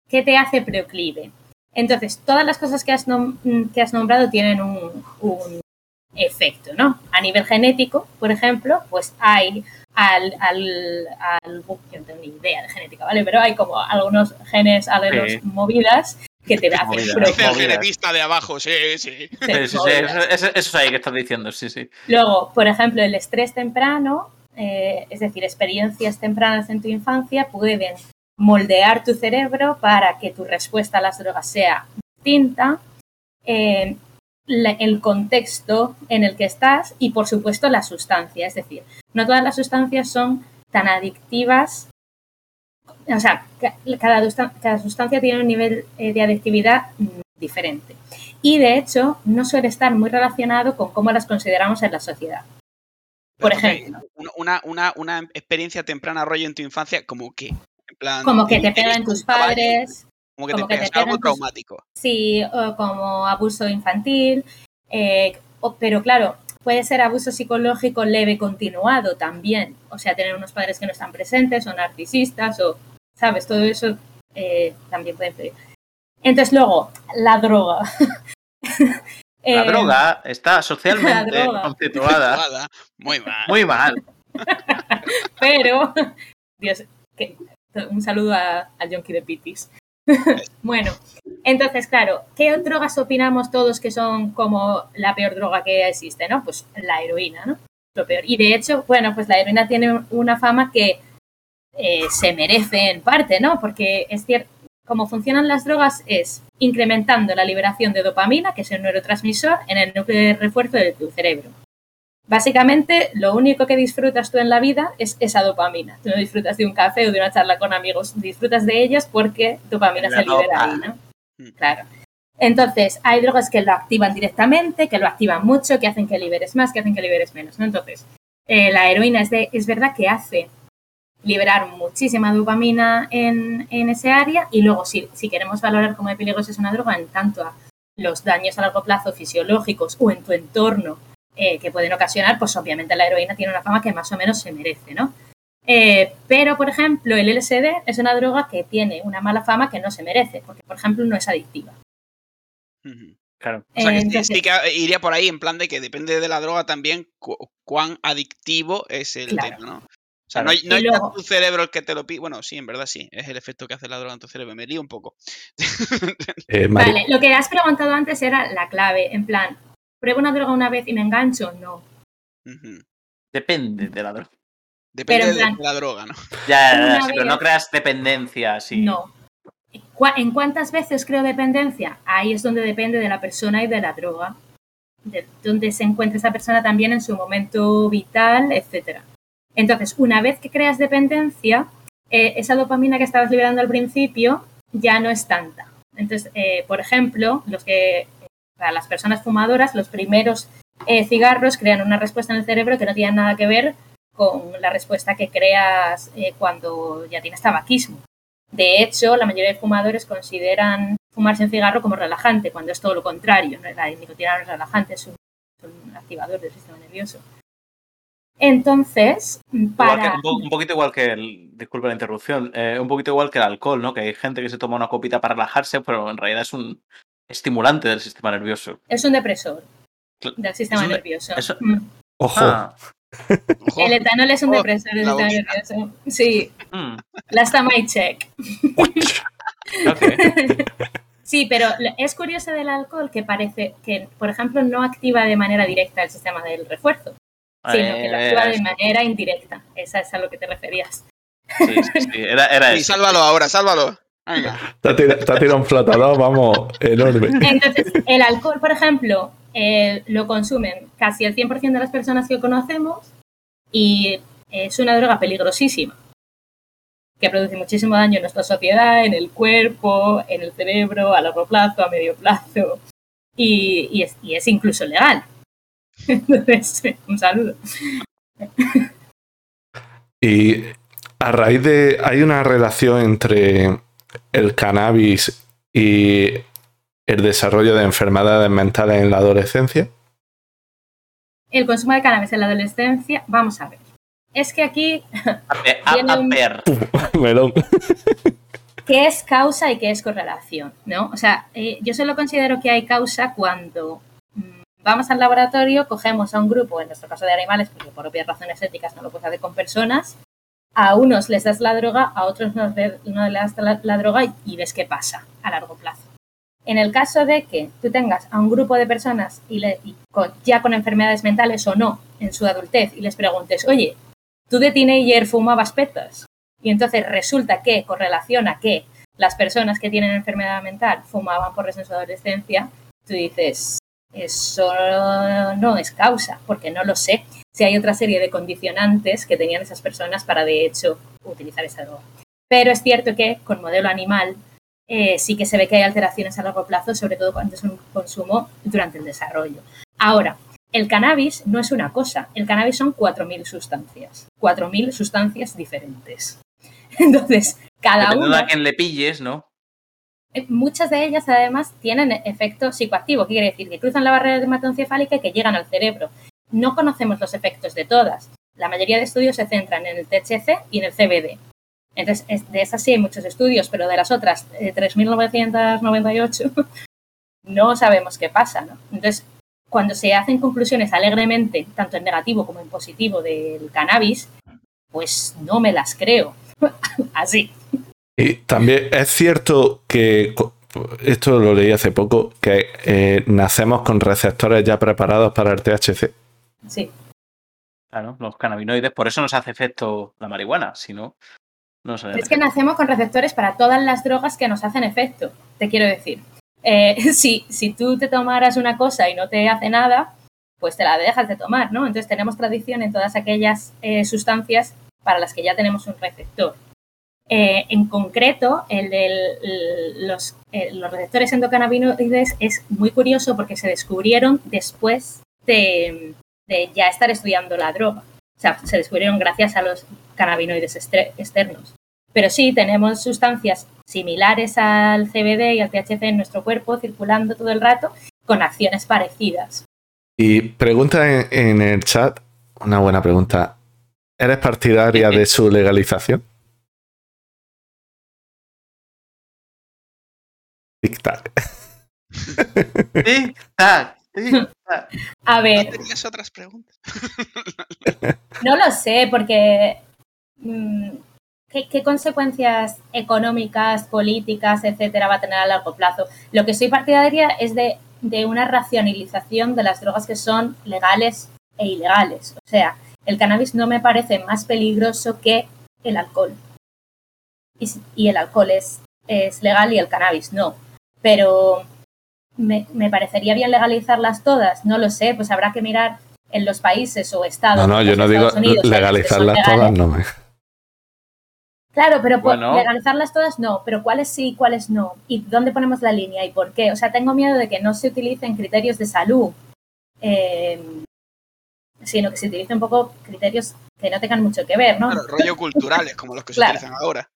¿qué te hace proclive? Entonces, todas las cosas que has, nom- que has nombrado tienen un, un efecto, ¿no? A nivel genético, por ejemplo, pues hay al, al, al- yo no tengo ni idea de genética, ¿vale? Pero hay como algunos genes, algunos Sí. movidas que te hacen. Dice el genetista de abajo, sí, sí. Sí, sí, eso es ahí que estás diciendo, sí, sí. Luego, por ejemplo, el estrés temprano, eh, es decir, experiencias tempranas en tu infancia pueden moldear tu cerebro para que tu respuesta a las drogas sea distinta, eh, la- el contexto en el que estás y, por supuesto, la sustancia. Es decir, no todas las sustancias son tan adictivas. O sea, ca- cada, cada sustancia tiene un nivel eh, de adictividad diferente. Y, de hecho, no suele estar muy relacionado con cómo las consideramos en la sociedad. Por ejemplo. Una, una, una experiencia temprana rollo en tu infancia, como que. Plan, Como que te pegan tus padres, Como que como te que pegas te algo tus- traumático. sí, o como abuso infantil, eh, o- pero claro, puede ser abuso psicológico leve continuado también. O sea, tener unos padres que no están presentes, o narcisistas, o, ¿sabes? Todo eso eh, también puede influir. Entonces, luego, la droga. (laughs) La Eh, droga está socialmente (laughs) droga. Muy mal. muy mal. (laughs) pero, Dios, que- un saludo al Yonki de Pitis. (laughs) bueno, entonces, claro, ¿qué drogas opinamos todos que son como la peor droga que existe, no? Pues la heroína, ¿no? Lo peor. Y de hecho, bueno, pues la heroína tiene una fama que eh, se merece en parte, ¿no? Porque es cierto, cómo funcionan las drogas es incrementando la liberación de dopamina, que es el neurotransmisor, en el núcleo de refuerzo de tu cerebro. Básicamente, lo único que disfrutas tú en la vida es esa dopamina. Tú no disfrutas de un café o de una charla con amigos, disfrutas de ellas porque dopamina La se libera dopa. ahí, ¿no? Mm. Claro. Entonces, hay drogas que lo activan directamente, que lo activan mucho, que hacen que liberes más, que hacen que liberes menos, ¿no? Entonces, eh, la heroína es, de, es verdad que hace liberar muchísima dopamina en, en ese área y luego si, si queremos valorar cómo de peligrosa es una droga en tanto a los daños a largo plazo fisiológicos o en tu entorno eh, que pueden ocasionar, pues obviamente la heroína tiene una fama que más o menos se merece, ¿no? Eh, pero, por ejemplo, el LSD es una droga que tiene una mala fama que no se merece, porque, por ejemplo, no es adictiva. Claro. O sea, que Eh, sí- entonces- sí que iría por ahí en plan de que depende de la droga también cu- cuán adictivo es el Claro. tema, ¿no? O sea, Claro. no, hay- no es luego- tu cerebro el que te lo pide. Bueno, sí, en verdad sí. Es el efecto que hace la droga en tu cerebro. Me lío un poco. Eh, Vale, lo que has preguntado antes era la clave, en plan, ¿pruebo una droga una vez y me engancho? No. Depende de la droga. Depende en de la droga, ¿no? Ya, ya, pero no creas dependencia así. No. ¿Cuá- ¿En cuántas veces creo dependencia? Ahí es donde depende de la persona y de la droga. De donde se encuentra esa persona también en su momento vital, etcétera. Entonces, una vez que creas dependencia, eh, esa dopamina que estabas liberando al principio ya no es tanta. Entonces, eh, por ejemplo, los que para las personas fumadoras, los primeros eh, cigarros crean una respuesta en el cerebro que no tiene nada que ver con la respuesta que creas eh, cuando ya tienes tabaquismo. De hecho, la mayoría de fumadores consideran fumarse un cigarro como relajante, cuando es todo lo contrario. ¿no? La nicotina no es relajante, es un, es un activador del sistema nervioso. Entonces, para... que- un poquito igual que el. Disculpa la interrupción. eh, un poquito igual que el alcohol, ¿no? Que hay gente que se toma una copita para relajarse, pero en realidad es un estimulante del sistema nervioso. Es un depresor del sistema es un- nervioso. eso- Mm. Ojo, Ah, Ojo. El etanol es un Oh, depresor del sistema nervioso. Sí, mm, last time I check. Sí, pero es curioso del alcohol que parece que, por ejemplo, no activa de manera directa el sistema del refuerzo, sino que lo activa de Eh, manera indirecta. Esa es a lo que te referías. sí, sí, sí, Era, era Sí, eso. sálvalo ahora, sálvalo. Te ha tirado, te ha tirado un flotador, vamos, enorme. Entonces, el alcohol, por ejemplo, eh, lo consumen casi el 100% de las personas que conocemos y es una droga peligrosísima que produce muchísimo daño en nuestra sociedad, en el cuerpo, en el cerebro, a largo plazo, a medio plazo y, y es, y es incluso legal. (laughs) Entonces, un saludo. Y a raíz de. Hay una relación entre el cannabis y el desarrollo de enfermedades mentales en la adolescencia? El consumo de cannabis en la adolescencia, vamos a ver. Es que aquí (laughs) A ver, un-. (laughs) Melón. (laughs) qué es causa y qué es correlación, ¿no? O sea, eh, yo solo considero que hay causa cuando mm, vamos al laboratorio, cogemos a un grupo, en nuestro caso de animales, porque por obvias razones éticas no lo puedes hacer con personas, a unos les das la droga, a otros no, le- no les das la, droga y, ves qué pasa a largo plazo. En el caso de que tú tengas a un grupo de personas ya con enfermedades mentales o no en su adultez y les preguntes, oye, tú de teenager fumabas petas, y entonces resulta que correlaciona que las personas que tienen enfermedad mental fumaban porros en su adolescencia, tú dices, eso no es causa, porque no lo sé si hay otra serie de condicionantes que tenían esas personas para, de hecho, utilizar esa droga. Pero es cierto que con modelo animal eh, sí que se ve que hay alteraciones a largo plazo, sobre todo cuando es un consumo durante el desarrollo. Ahora, el cannabis no es una cosa, el cannabis son 4.000 sustancias, 4.000 sustancias diferentes. (laughs) Entonces, cada Dependiendo una, a quién le pilles, ¿no? eh, muchas de ellas además tienen efecto psicoactivo, ¿qué quiere decir? Que cruzan la barrera hematoencefálica y que llegan al cerebro. No conocemos los efectos de todas. La mayoría de estudios se centran en el THC y en el CBD. Entonces, es- de esas sí hay muchos estudios, pero de las otras eh, 3.998 (laughs) no sabemos qué pasa, ¿no? Entonces, cuando se hacen conclusiones alegremente, tanto en negativo como en positivo del cannabis, pues no me las creo. (laughs) Así. Y también es cierto que, esto lo leí hace poco, que eh, nacemos con receptores ya preparados para el THC. Sí. Claro, los cannabinoides, por eso nos hace efecto la marihuana, si no, no Es que nacemos con receptores para todas las drogas que nos hacen efecto, te quiero decir. Eh, (laughs) si, si tú te tomaras una cosa y no te hace nada, pues te la dejas de tomar, ¿no? Entonces tenemos tradición en todas aquellas eh, sustancias para las que ya tenemos un receptor. Eh, en concreto, el de los, eh, los receptores endocannabinoides es muy curioso porque se descubrieron después de, de ya estar estudiando la droga. O sea, se descubrieron gracias a los cannabinoides externos. Pero sí, tenemos sustancias similares al CBD y al THC en nuestro cuerpo circulando todo el rato con acciones parecidas. Y pregunta en, en el chat, una buena pregunta. ¿Eres partidaria de su legalización? Tic-tac. Tic, (laughs) A ¿No ver, tenías otras preguntas? (laughs) no lo sé porque mm, ¿qué, qué consecuencias económicas, políticas, etcétera va a tener a largo plazo? Lo que soy partidaria es de, de una racionalización de las drogas que son legales e ilegales. O sea, el cannabis no me parece más peligroso que el alcohol. Y, y el alcohol es, es legal y el cannabis no. Pero me, me parecería bien legalizarlas todas, no lo sé, pues habrá que mirar en los países o estados. No, no, yo no digo Estados Unidos, legalizarlas todas, no me. Claro, pero Bueno. legalizarlas todas no, pero cuáles sí y cuáles no. ¿Y dónde ponemos la línea y por qué? O sea, tengo miedo de que no se utilicen criterios de salud, eh, sino que se utilicen un poco criterios que no tengan mucho que ver, ¿no? Claro, rollo culturales, como los que se Claro. utilizan ahora.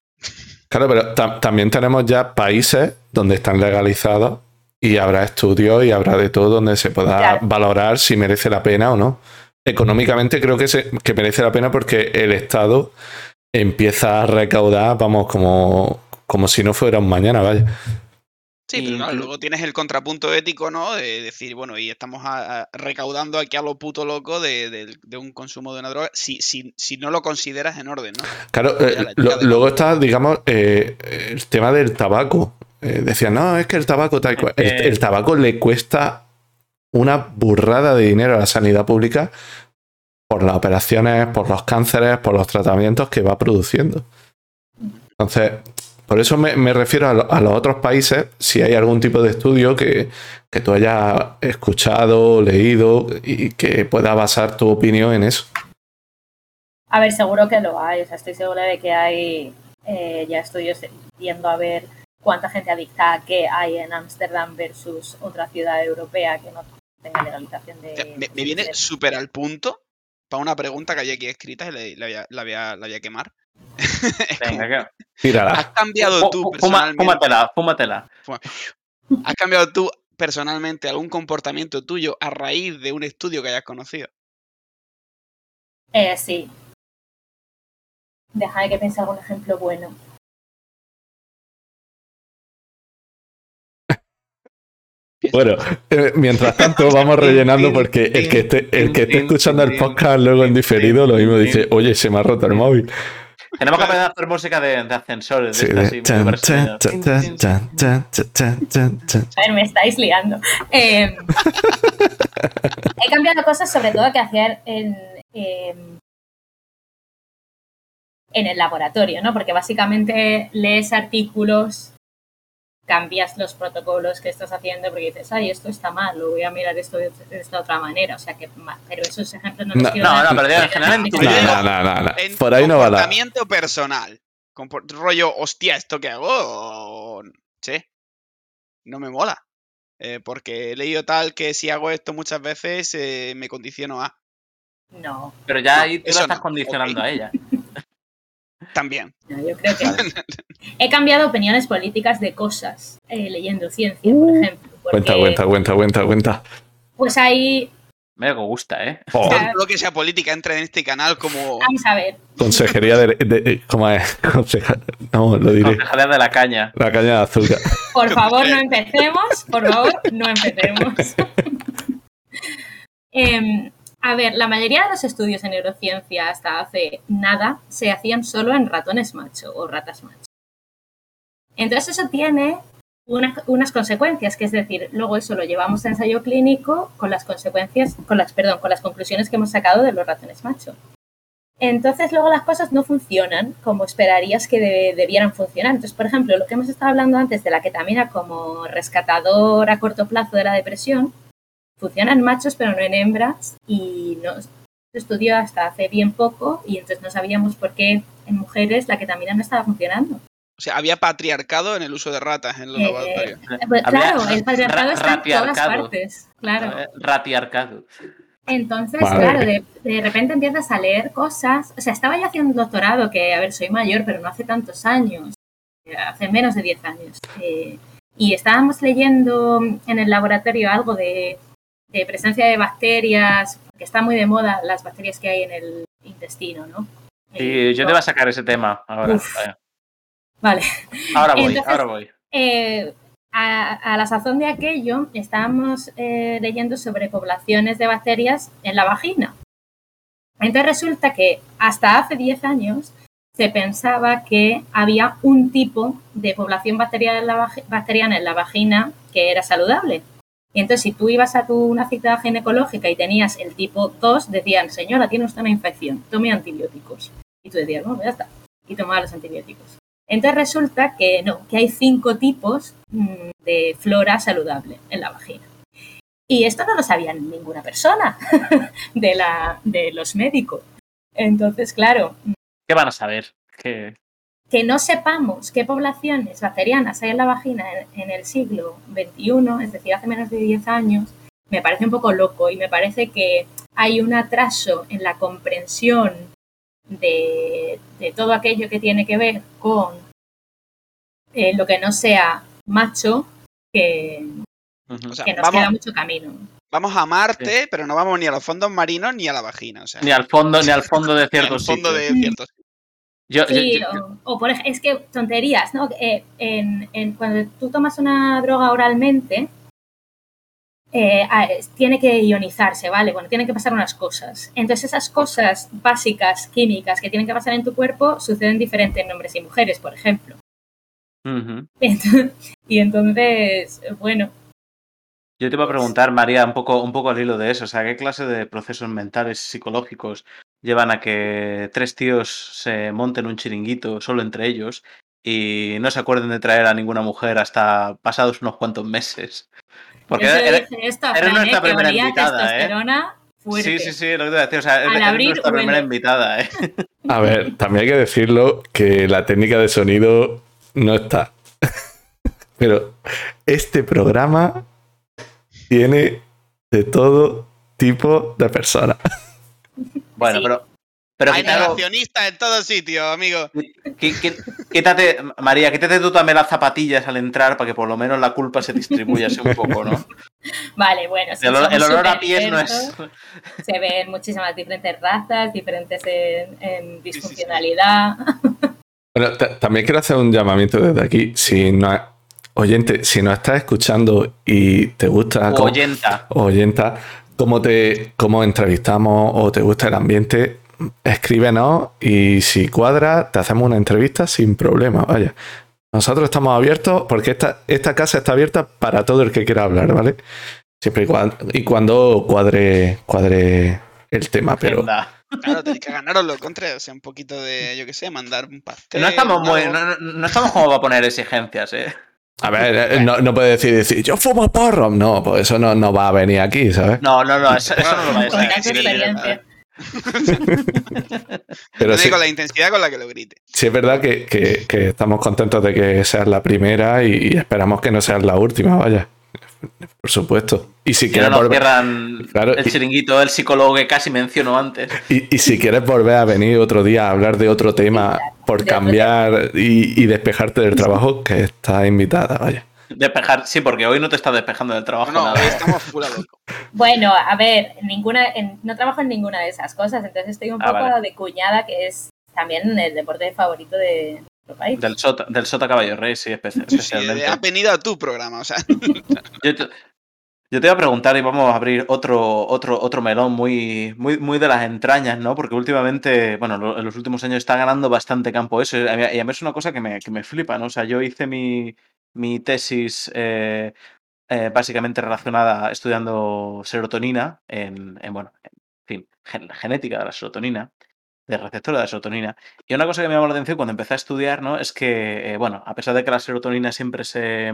Claro, pero tam- también tenemos ya países donde están legalizados y habrá estudios y habrá de todo donde se pueda Claro. valorar si merece la pena o no. Económicamente creo que, se- que merece la pena porque el Estado empieza a recaudar, vamos, como, como si no fuera un mañana, vaya. Sí, pero luego tienes el contrapunto ético, ¿no? De decir, bueno, y estamos a- a- recaudando aquí a lo puto loco de, de- de un consumo de una droga, si, si, si no lo consideras en orden, ¿no? Claro, eh, lo- luego está, digamos, eh, el tema del tabaco. Eh, decían, no, es que el tabaco tal cual". El, el tabaco le cuesta una burrada de dinero a la sanidad pública por las operaciones, por los cánceres, por los tratamientos que va produciendo. Entonces, por eso me, me refiero a, lo- a los otros países, si hay algún tipo de estudio que, que tú hayas escuchado, leído y que pueda basar tu opinión en eso. A ver, seguro que lo hay, o sea, estoy segura de que hay eh, ya estudios yendo a ver cuánta gente adicta a qué hay en Ámsterdam versus otra ciudad europea que no tenga legalización de... O sea, me, me viene súper al punto para una pregunta que hay aquí escrita y la, la voy, a, la voy a- la voy a quemar. (laughs) Venga, que- Tírala. Has cambiado tú personalmente. Fúmatela, fúmatela. Has cambiado tú personalmente algún comportamiento tuyo a raíz de un estudio que hayas conocido. Eh, sí. Déjame que piense algún ejemplo bueno. Bueno, eh, mientras tanto (laughs) vamos rellenando porque el que esté, el que esté escuchando el podcast luego en diferido lo mismo dice, oye, se me ha roto el móvil. Tenemos que aprender a hacer música de, de ascensores. Sí, de de estas, sí, chan, muy chan, parecidas. chan, chan, chan, chan, chan, chan, chan. A ver, me estáis liando. Eh, he cambiado cosas sobre todo que hacer en, em, en el laboratorio, ¿no? Porque básicamente lees artículos, cambias los protocolos que estás haciendo porque dices, ay, esto está mal, lo voy a mirar esto de, esta otra manera. O sea, que pero esos ejemplos no los No, quiero no, dar no, pero en general en tu no- vida. No, no, no, no. En Por ahí no va comportamiento personal. Rollo, hostia, ¿esto qué hago? Sí. No me mola. Eh, porque he leído tal que si hago esto muchas veces eh, me condiciono a. No, Pero ya ahí tú la estás no, condicionando a ella. (laughs) También. no, yo creo que no. (laughs) He cambiado opiniones políticas de cosas eh, leyendo ciencia, por ejemplo. Cuenta, porque, cuenta, cuenta, cuenta, cuenta. Pues hay, Me gusta, ¿eh? Oh, Todo lo que sea política entra en este canal como. vamos a ver, consejería de, de- ¿Cómo es? (laughs) Conseja- no, lo diré. Concejalía de la caña. La caña de azúcar. Por favor, no empecemos. Por favor, no empecemos. (laughs) Em, a ver, la mayoría de los estudios en neurociencia hasta hace nada se hacían solo en ratones macho o ratas macho. Entonces eso tiene una- unas consecuencias, que es decir, luego eso lo llevamos a ensayo clínico con las consecuencias, con las, perdón, con las conclusiones que hemos sacado de los ratones macho. Entonces luego las cosas no funcionan como esperarías que de- debieran funcionar. Entonces, por ejemplo, lo que hemos estado hablando antes de la ketamina como rescatador a corto plazo de la depresión, funciona en machos pero no en hembras y no se estudió hasta hace bien poco y entonces no sabíamos por qué en mujeres la ketamina no estaba funcionando. O sea, había patriarcado en el uso de ratas en los Eh, laboratorios. Pues, Había claro, el patriarcado está en todas partes. Claro. Eh, Ratiarcado. Entonces, Vale. claro, de, de repente empiezas a leer cosas. O sea, estaba yo haciendo un doctorado que, a ver, soy mayor, pero no hace tantos años, eh, hace menos de 10 años. eh, y estábamos leyendo en el laboratorio algo de, de presencia de bacterias, que está muy de moda las bacterias que hay en el intestino, ¿no? Sí, Eh, yo te voy a sacar ese tema ahora. Uf. Vale. Ahora voy, Entonces- ahora voy. Eh, a, a la sazón de aquello estábamos eh, leyendo sobre poblaciones de bacterias en la vagina. Entonces resulta que hasta hace 10 años se pensaba que había un tipo de población bacteriana en la, vagi- bacteriana en la vagina que era saludable. Y entonces si tú ibas a tu, una cita ginecológica y tenías el tipo 2, decían, señora, tiene usted una infección, tome antibióticos. Y tú decías, bueno, ya está. Y tomaba los antibióticos. Entonces resulta que no, que hay cinco tipos mm, de flora saludable en la vagina. Y esto no lo sabía ninguna persona (laughs) de, la, de los médicos. Entonces, claro, ¿Qué van a saber? Que que no sepamos qué poblaciones bacterianas hay en la vagina en, en el siglo XXI, es decir, hace menos de 10 años, me parece un poco loco y me parece que hay un atraso en la comprensión de, de todo aquello que tiene que ver con eh, lo que no sea macho, que, Ujú. O sea, que nos vamos, queda mucho camino. vamos a Marte, pero no vamos ni a los fondos marinos ni a la vagina. O sea, ni al fondo, ni al fondo de al ciertos fondo de sitios. ciertos. Yo- Sí, yo- o, o por ej- es que tonterías, ¿no? Eh, en- en- cuando tú tomas una droga oralmente, eh, tiene que ionizarse, ¿vale? Bueno, tienen que pasar unas cosas. Entonces, esas cosas básicas, químicas, que tienen que pasar en tu cuerpo, suceden diferente en hombres y mujeres, por ejemplo. Entonces- (laughs) y entonces, bueno, Yo te iba a preguntar, María, un poco, un poco al hilo de eso, o sea, ¿qué clase de procesos mentales psicológicos llevan a que tres tíos se monten un chiringuito solo entre ellos y no se acuerden de traer a ninguna mujer hasta pasados unos cuantos meses? Porque yo era- esto Fran, nuestra ¿eh? primera invitada, ¿eh? testosterona fuerte. Sí, sí, sí, lo que te iba a decir, o sea, Al abrir, nuestra primera invitada, ¿eh? (laughs) A ver, también hay que decirlo que la técnica de sonido no está. (laughs) Pero este programa tiene de todo tipo de personas. Bueno, Sí. pero, pero Hay quitado, negacionistas en todos sitios, amigo. quítate, María, quítate tú también las zapatillas al entrar para que por lo menos la culpa se distribuya así un poco, ¿no? (laughs) Vale, bueno. sí, El olor, el olor a pies no es. Se ven muchísimas diferentes razas, diferentes en, en disfuncionalidad. (laughs) Bueno, ta- también quiero hacer un llamamiento desde aquí. Si no, oyente, si nos estás escuchando y te gusta Oyenta. o oyenta, cómo te cómo entrevistamos o te gusta el ambiente, escríbenos y si cuadra, te hacemos una entrevista sin problema, vaya. Nosotros estamos abiertos porque esta, esta casa está abierta para todo el que quiera hablar, ¿vale? Siempre y cuando, y cuando cuadre, cuadre el tema, pero. Claro, tenéis que ganaroslo contra, o sea, un poquito de, yo qué sé, mandar un pastel. No estamos muy, algo. no, no- no estamos como para poner exigencias, ¿eh? A ver, eh, no, no puede decir, decir, yo fumo porro. No, pues eso no, no va a venir aquí, ¿sabes? No, no, no, eso, eso no lo vais a Con decir. (laughs) Pero No sí, digo la intensidad con la que lo grite. sí es verdad que, que- que estamos contentos de que seas la primera y, y esperamos que no seas la última, vaya. Por supuesto. Y si Que no quieres nos volver, cierran Claro, el y- chiringuito del psicólogo que casi mencionó antes. y, y si quieres volver a venir otro día a hablar de otro tema por cambiar y, y despejarte del trabajo, que estás invitada, vaya. Despejar, sí, porque hoy no te estás despejando del trabajo No, nada. estamos loco. (laughs) Bueno, a ver, ninguna, en- no trabajo en ninguna de esas cosas, entonces estoy un Ah, poco vale. de cuñada, que es también el deporte favorito de Del Sota, del Sota Caballo Rey, sí, espe- Sí, especialmente. has venido a tu programa, o sea. (laughs) Yo te, yo te iba a preguntar y vamos a abrir otro, otro, otro melón muy, muy, muy de las entrañas, ¿no? Porque últimamente, bueno, lo- en los últimos años está ganando bastante campo eso. Y a mí, y a mí es una cosa que me, que me flipa, ¿no? O sea, yo hice mi, mi tesis eh, eh, básicamente relacionada estudiando serotonina en, en, bueno, en fin, gen- genética de la serotonina, de receptora de serotonina. Y una cosa que me llamó la atención cuando empecé a estudiar, ¿no? Es que, eh, bueno, a pesar de que la serotonina siempre se,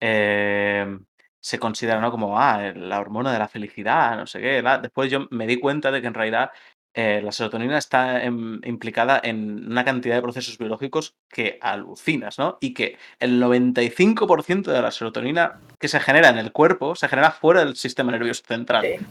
eh, se considera, ¿no? Como, ah, la hormona de la felicidad, no sé qué. Después yo me di cuenta de que en realidad eh, la serotonina está em, implicada en una cantidad de procesos biológicos que alucinas, ¿no? Y que el 95% de la serotonina que se genera en el cuerpo se genera fuera del sistema nervioso central. Sí.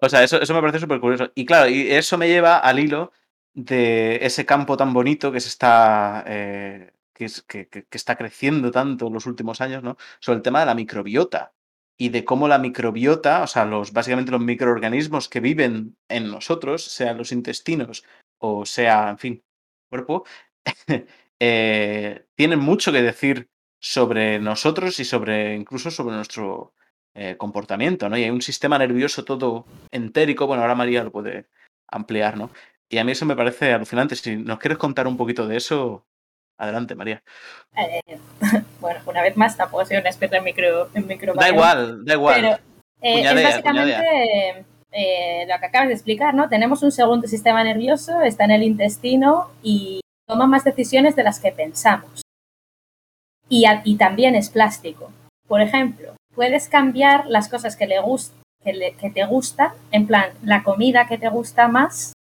O sea, eso, eso me parece súper curioso. Y claro, y eso me lleva al hilo de ese campo tan bonito que se está. eh, que, es- que- que- está creciendo tanto en los últimos años, ¿no? Sobre el tema de la microbiota. Y de cómo la microbiota, o sea, los, básicamente los microorganismos que viven en nosotros, sean los intestinos o sea, en fin, cuerpo, (laughs) eh, tienen mucho que decir sobre nosotros y sobre incluso sobre nuestro eh, comportamiento, ¿no? Y hay un sistema nervioso todo entérico, bueno, ahora María lo puede ampliar, ¿no? Y a mí eso me parece alucinante. Si nos quieres contar un poquito de eso, adelante, María. Eh, (laughs) bueno, una vez más, tampoco soy una experta en, micro, en Da microbioma. igual, da igual. Pero eh, es básicamente eh, lo que acabas de explicar, ¿no? Tenemos un segundo sistema nervioso, está en el intestino y toma más decisiones de las que pensamos. Y también es plástico. Por ejemplo, puedes cambiar las cosas que, le gust- que, le- que te gustan, en plan, la comida que te gusta más,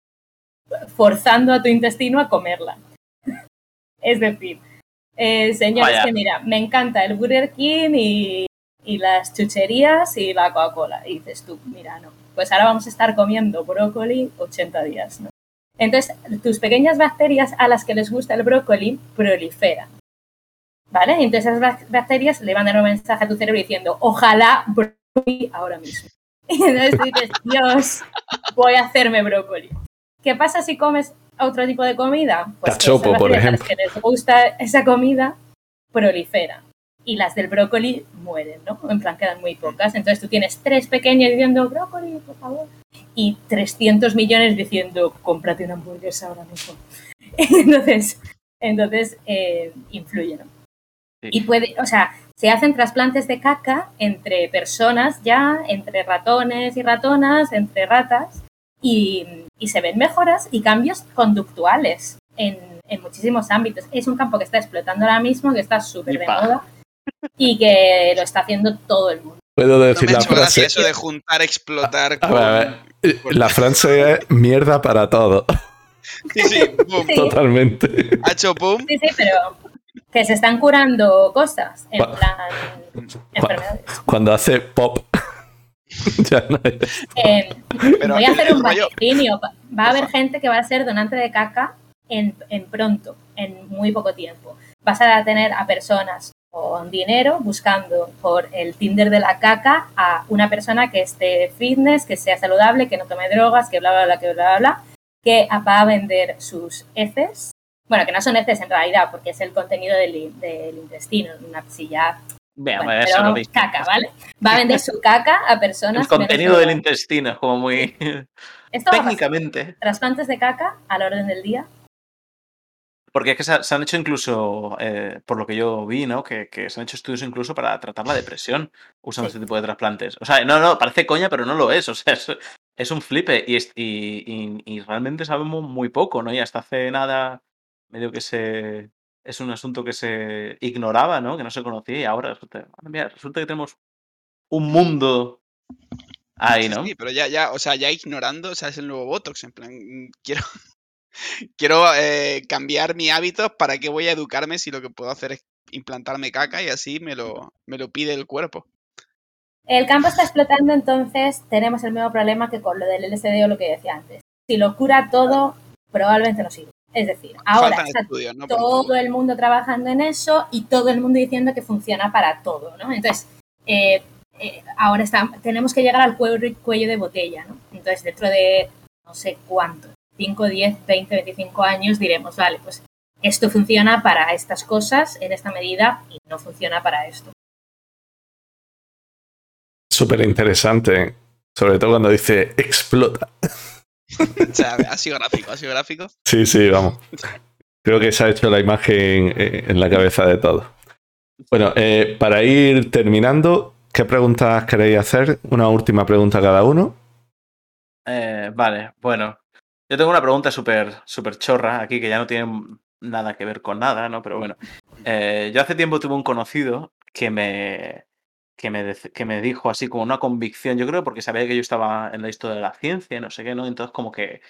forzando a tu intestino a comerla. (laughs) es decir, eh, señores, Vaya. que mira, me encanta el Burger King y, y las chucherías y la Coca-Cola. Y dices tú, mira, no, pues ahora vamos a estar comiendo brócoli 80 días, ¿no? Entonces, tus pequeñas bacterias a las que les gusta el brócoli proliferan. ¿Vale? Entonces esas bac- bacterias le mandan un mensaje a tu cerebro diciendo, ojalá brócoli ahora mismo. (laughs) Y entonces dices, Dios, voy a hacerme brócoli. ¿Qué pasa si comes otro tipo de comida? Pues Cachopo, por a las ejemplo. que les gusta esa comida proliferan. Y las del brócoli mueren, ¿no? En plan, quedan muy pocas. Entonces tú tienes tres pequeños diciendo, brócoli, por favor. Y 300 millones diciendo, cómprate una hamburguesa ahora mismo. (laughs) entonces, entonces eh, influye, ¿no? Sí. Y puede, o sea, se hacen trasplantes de caca entre personas ya, entre ratones y ratonas, entre ratas, y, y se ven mejoras y cambios conductuales en, en muchísimos ámbitos. Es un campo que está explotando ahora mismo, que está súper de moda y que lo está haciendo todo el mundo. Puedo No decir me ha la frase. eso de juntar, explotar. A ver, a ver. Eh, La frase es mierda para todo. Sí, sí, boom. Sí. Totalmente. Ha hecho pum. Sí, sí, pero que se están curando cosas, en plan enfermedades. Cuando hace pop. (laughs) ya no hay- Eh, Pero voy a hacer un vaticinio. Va a haber gente que va a ser donante de caca en, en pronto. en muy poco tiempo. Vas a tener a personas con dinero buscando por el Tinder de la caca a una persona que esté fitness, que sea saludable, que no tome drogas, que bla, bla, bla, que bla, bla, bla, que va a vender sus heces. Bueno, que no son heces en realidad, porque es el contenido del, del intestino, una silla Vean, bueno, eso pero lo veis. caca, ¿vale? Va a vender su caca a personas. El contenido del intestino es como muy (laughs) Esto técnicamente. Trasplantes de caca a la orden del día. Porque es que se, ha- se han hecho incluso, eh, por lo que yo vi, ¿no? Que, que se han hecho estudios incluso para tratar la depresión usando Sí. este tipo de trasplantes. O sea, no, no, parece coña, pero no lo es. O sea, es, es un flipe y, es- y, y- y realmente sabemos muy poco, ¿no? Y hasta hace nada, medio que se. Es un asunto que se ignoraba, ¿no? Que no se conocía y ahora resulta, mira, resulta que tenemos un mundo ahí, ¿no? sí, pero ya, ya, o sea, ya ignorando, o sea, es el nuevo Botox, en plan, mm, quiero, (laughs) quiero eh, cambiar mi hábitos, ¿para qué voy a educarme si lo que puedo hacer es implantarme caca y así me lo, me lo pide el cuerpo? El campo está explotando, entonces tenemos el mismo problema que con lo del LSD o lo que decía antes. Si lo cura todo, probablemente no sirve. Es decir, ahora está estudios, ¿no? Por todo el mundo trabajando en eso y todo el mundo diciendo que funciona para todo, ¿no? Entonces, eh, eh, ahora está, tenemos que llegar al cuello, cuello de botella, ¿no? Entonces, dentro de no sé cuánto, 5, 10, 20, 25 años, diremos, vale, pues esto funciona para estas cosas en esta medida y no funciona para esto. Súper interesante. Sobre todo cuando dice explota. (laughs) O sea, ha sido gráfico, ha sido gráfico. Sí, sí, vamos. Creo que se ha hecho la imagen eh, en la cabeza de todos. Bueno, eh, para ir terminando, ¿qué preguntas queréis hacer? Una última pregunta cada uno. Eh, vale, bueno. Yo tengo una pregunta súper súper chorra aquí que ya no tiene nada que ver con nada, ¿no? Pero bueno. Eh, yo hace tiempo tuve un conocido que me, que, me, que me dijo así como una convicción, yo creo porque sabía que yo estaba en la historia de la ciencia, no sé qué, ¿no? Entonces como que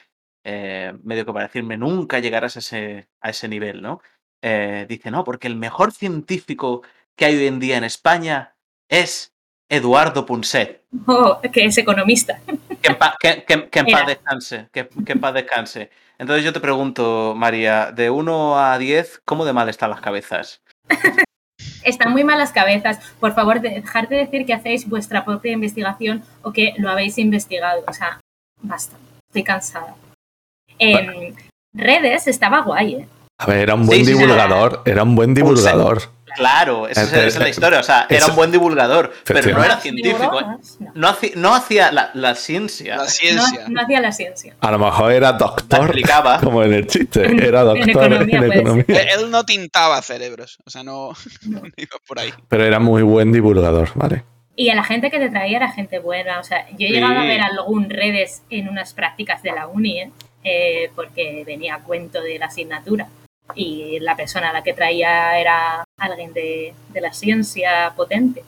eh, medio que para decirme nunca llegarás a ese, a ese nivel, ¿no? Eh, dice, no, porque el mejor científico que hay hoy en día en España es Eduardo Punset. Oh, que es economista. Que en, pa- que- que- que en paz descanse, que, que en paz descanse. Entonces yo te pregunto, María, de 1 a 10, ¿cómo de mal están las cabezas? Están muy malas cabezas. Por favor, dejar de decir que hacéis vuestra propia investigación o que lo habéis investigado. O sea, basta. Estoy cansada. En redes estaba guay, ¿eh? A ver, era un buen Sí, sí, sí. divulgador. Era un buen divulgador. Claro, esa es, Eh, esa es la historia. O sea, era un buen divulgador, pero no era científico. ¿eh? No. No hacía, no hacía la, la ciencia. La No, ciencia. no hacía la ciencia. A lo mejor era doctor, explicaba. (laughs) como en el chiste. Era en doctor economía, en economía. Eh, Él no tintaba cerebros, o sea, (laughs) no, no iba por ahí. Pero era muy buen divulgador, ¿vale? Y a la gente que te traía era gente buena. O sea, yo he llegado a ver algún redes en unas prácticas de la uni, ¿eh? Eh, porque venía a cuento de la asignatura. Y la persona a la que traía era alguien de, de la ciencia potente.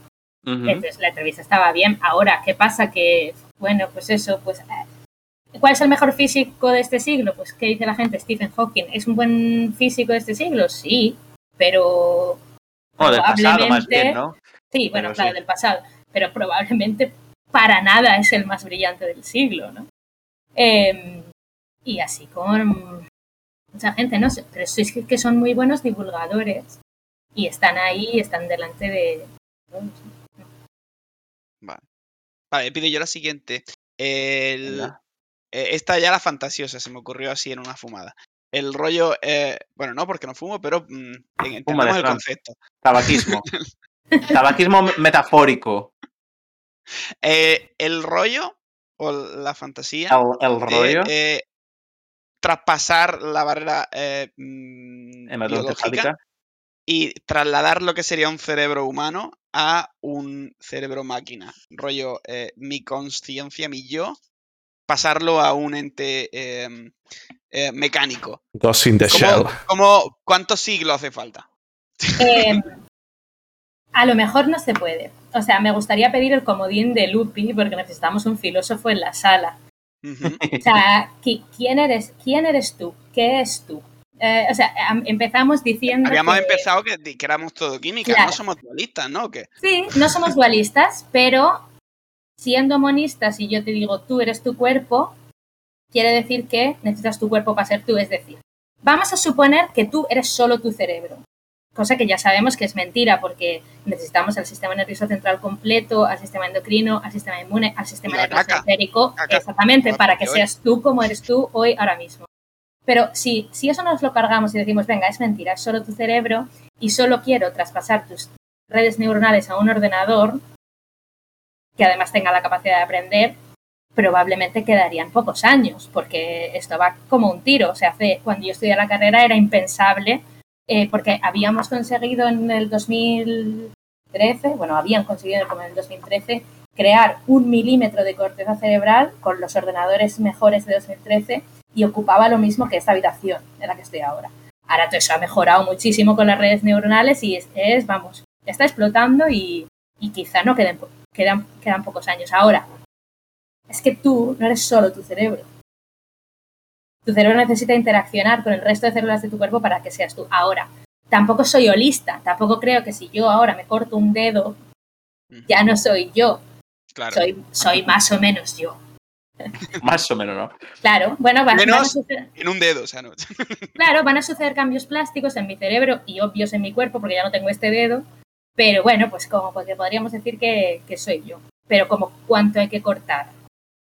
Entonces la entrevista estaba bien. Ahora, ¿qué pasa? Que, bueno, pues eso, pues. eh, ¿Cuál es el mejor físico de este siglo? Pues, ¿qué dice la gente? Stephen Hawking. ¿Es un buen físico de este siglo? Sí, pero. Bueno, del pasado más bien, probablemente- ¿no? Sí, bueno, Pero claro, sí. del pasado. Pero probablemente para nada es el más brillante del siglo, ¿no? Eh, y así con mucha gente, no sé, pero es que son muy buenos divulgadores y están ahí, están delante de... Vale, pido yo la siguiente. El, eh, esta ya la fantasiosa, se me ocurrió así en una fumada. El rollo, eh, bueno, no porque no fumo, pero mm, en- entendemos el concepto. Tabaquismo. (laughs) Tabaquismo metafórico. Eh, el rollo o la fantasía El, el de rollo. eh, traspasar la barrera eh, mm, biológica. Y trasladar lo que sería un cerebro humano a un cerebro máquina. Rollo, eh, mi conciencia, mi yo, pasarlo a un ente eh, eh, mecánico. Ghost in the Shell. ¿Cómo, cuántos siglos hace falta? Eh, (laughs) a lo mejor no se puede. O sea, me gustaría pedir el comodín de Lupi porque necesitamos un filósofo en la sala. O sea, ¿qui- ¿quién eres, quién eres tú? ¿Qué es tú? Eh, o sea, am- empezamos diciendo Habíamos que- empezado que, que éramos todo química, Claro. no somos dualistas, ¿no? Sí, no somos dualistas, pero siendo monistas, si yo te digo tú eres tu cuerpo, quiere decir que necesitas tu cuerpo para ser tú. Es decir, Vamos a suponer que tú eres solo tu cerebro, cosa que ya sabemos que es mentira porque necesitamos el sistema nervioso central completo, al sistema endocrino, al sistema inmune, al sistema Y nervioso exactamente, para que seas tú como eres tú hoy, ahora mismo. Pero si, si eso nos lo cargamos y decimos, venga, es mentira, es solo tu cerebro y solo quiero traspasar tus redes neuronales a un ordenador que además tenga la capacidad de aprender, probablemente quedarían pocos años, porque esto va como un tiro. O sea, hace, cuando yo estudié la carrera era impensable, eh, porque habíamos conseguido en el 2013, bueno, habían conseguido como en el 2013, crear un milímetro de corteza cerebral con los ordenadores mejores de 2013 y ocupaba lo mismo que esta habitación en la que estoy ahora. Ahora todo eso ha mejorado muchísimo con las redes neuronales y es, es, vamos, está explotando y, y quizá no queden, quedan, quedan pocos años. Ahora, es que tú no eres solo tu cerebro. Tu cerebro necesita interaccionar con el resto de células de tu cuerpo para que seas tú. Ahora, tampoco soy holista, tampoco creo que si yo ahora me corto un dedo, ya no soy yo, Claro. soy, soy más o menos yo. (laughs) Más o menos, ¿no? Claro, bueno, van, van a Menos- suceder, En un dedo, o sea, no. (laughs) claro, van a suceder cambios plásticos en mi cerebro y obvios en mi cuerpo porque ya no tengo este dedo, pero bueno, pues como porque podríamos decir que, que soy yo. Pero como cuánto hay que cortar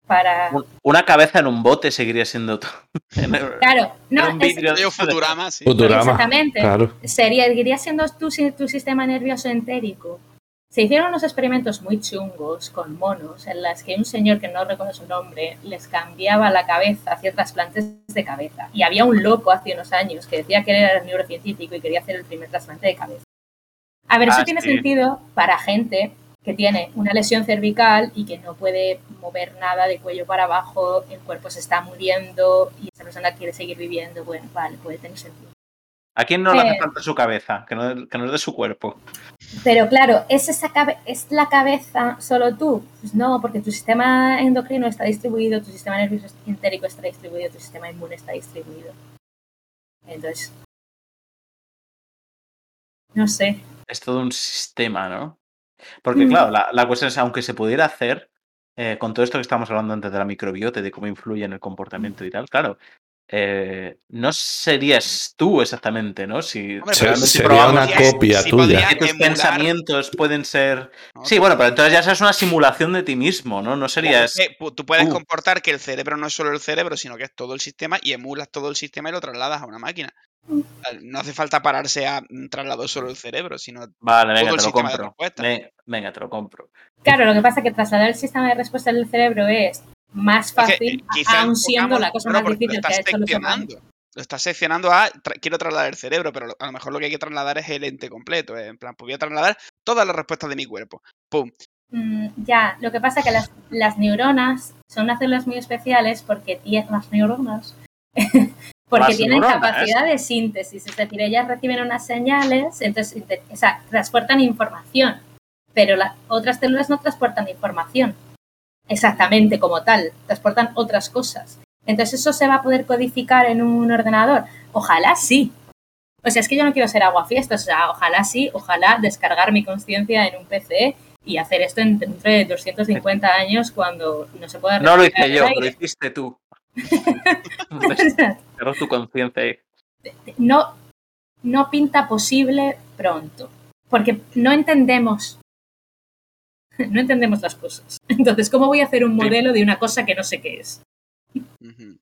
para... Un- Una cabeza en un bote seguiría siendo tú. (laughs) Claro, no, un es- vidrio. Yo Futurama, sí. Futurama. Exactamente. Claro. sería, seguiría siendo tu, tu sistema nervioso entérico. Se hicieron unos experimentos muy chungos con monos en las que un señor que no recuerdo su nombre les cambiaba la cabeza, hacía trasplantes de cabeza. Y había un loco hace unos años que decía que él era neurocientífico y quería hacer el primer trasplante de cabeza. A ver, eso Ah, tiene sentido para gente que tiene una lesión cervical y que no puede mover nada de cuello para abajo, el cuerpo se está muriendo y esa persona quiere seguir viviendo. Bueno, vale, puede tener sentido. ¿A quién no le hace falta su cabeza? Que no, que no es de su cuerpo. Pero claro, ¿es, esa cabe- ¿es la cabeza solo tú? Pues no, porque tu sistema endocrino está distribuido, tu sistema nervioso entérico está distribuido, tu sistema inmune está distribuido. Entonces, no sé. Es todo un sistema, ¿no? Porque, Mm. claro, la, la cuestión es, aunque se pudiera hacer, eh, con todo esto que estamos hablando antes de la microbiota de cómo influye en el comportamiento y tal, claro, eh, no serías tú exactamente, ¿no? Si, Hombre, sería probamos una copia sí tuya. que tus emular, pensamientos pueden ser... ¿no? Sí, bueno, pero entonces ya es una simulación de ti mismo, ¿no? No serías... pu- tú puedes comportar que el cerebro no es solo el cerebro, sino que es todo el sistema y emulas todo el sistema y lo trasladas a una máquina. No hace falta pararse a trasladar solo el cerebro, sino Vale, venga, todo el te lo sistema de compro. respuesta. Venga, te lo compro. Claro, lo que pasa es que trasladar el sistema de respuesta del cerebro es más fácil, quizá aun siendo la cosa más difícil lo que ha estás hecho los humanos. seccionando. Lo estás seccionando a tra- quiero trasladar el cerebro, pero a lo mejor lo que hay que trasladar es el ente completo. eh, En plan, pues voy a trasladar todas las respuestas de mi cuerpo. ¡Pum! Mm, ya, lo que pasa es que las, las neuronas son unas células muy especiales porque tienen las neuronas. (laughs) porque Las tienen neuronas. capacidad de síntesis, es decir, ellas reciben unas señales, entonces inte- o sea, transportan información, pero las otras células no transportan información exactamente como tal, transportan otras cosas. Entonces eso se va a poder codificar en un ordenador. Ojalá sí. O sea, es que yo no quiero ser aguafiestas, o sea, ojalá sí, ojalá descargar mi conciencia en un PC y hacer esto en- dentro de 250 (laughs) años cuando no se pueda No lo hice yo, lo hiciste tú. (laughs) Cerró tu conciencia ahí. no, no pinta posible pronto, porque no entendemos, (laughs) no entendemos las cosas. (laughs) Entonces, ¿cómo voy a hacer un Sí. modelo de una cosa que no sé qué es?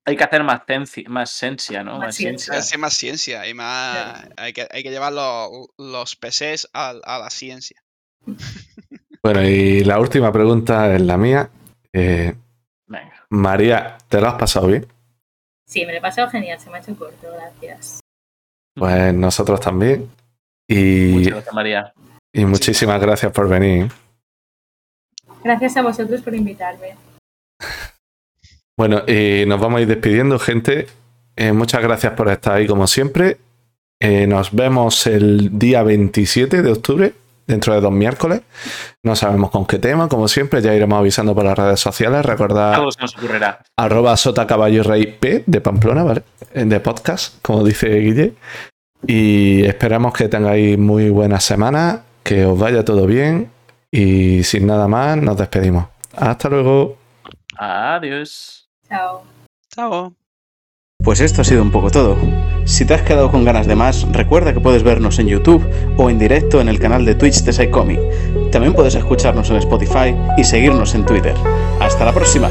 Hay que hacer más, más ciencia, ¿no? Más Más ciencia. Hay ciencia. que hacer más ciencia y más. Hay que, hay que llevar los, los PCs a, a la ciencia. Bueno, y la última pregunta es la mía. Eh, Venga. María, ¿te lo has pasado bien? Sí, me lo he pasado genial, se me ha hecho corto, gracias. Pues nosotros también. Y, Muchas gracias, María. y muchísimas gracias por venir. Gracias a vosotros por invitarme. (laughs) Bueno, y nos vamos a ir despidiendo, gente. Eh, muchas gracias por estar ahí como siempre. Eh, nos vemos el día 27 de octubre, dentro de dos miércoles. No sabemos con qué tema, como siempre, ya iremos avisando por las redes sociales. Recordad Algo se nos ocurrirá. arroba sota caballo rey P de Pamplona, ¿vale? Eh, De podcast, como dice Guille. Y esperamos que tengáis muy buena semana, que os vaya todo bien. Y sin nada más, nos despedimos. Hasta luego. Adiós. Chao. Chao. Pues esto ha sido un poco todo. Si te has quedado con ganas de más, recuerda que puedes vernos en YouTube o en directo en el canal de Twitch de Psycomic. También puedes escucharnos en Spotify y seguirnos en Twitter. ¡Hasta la próxima!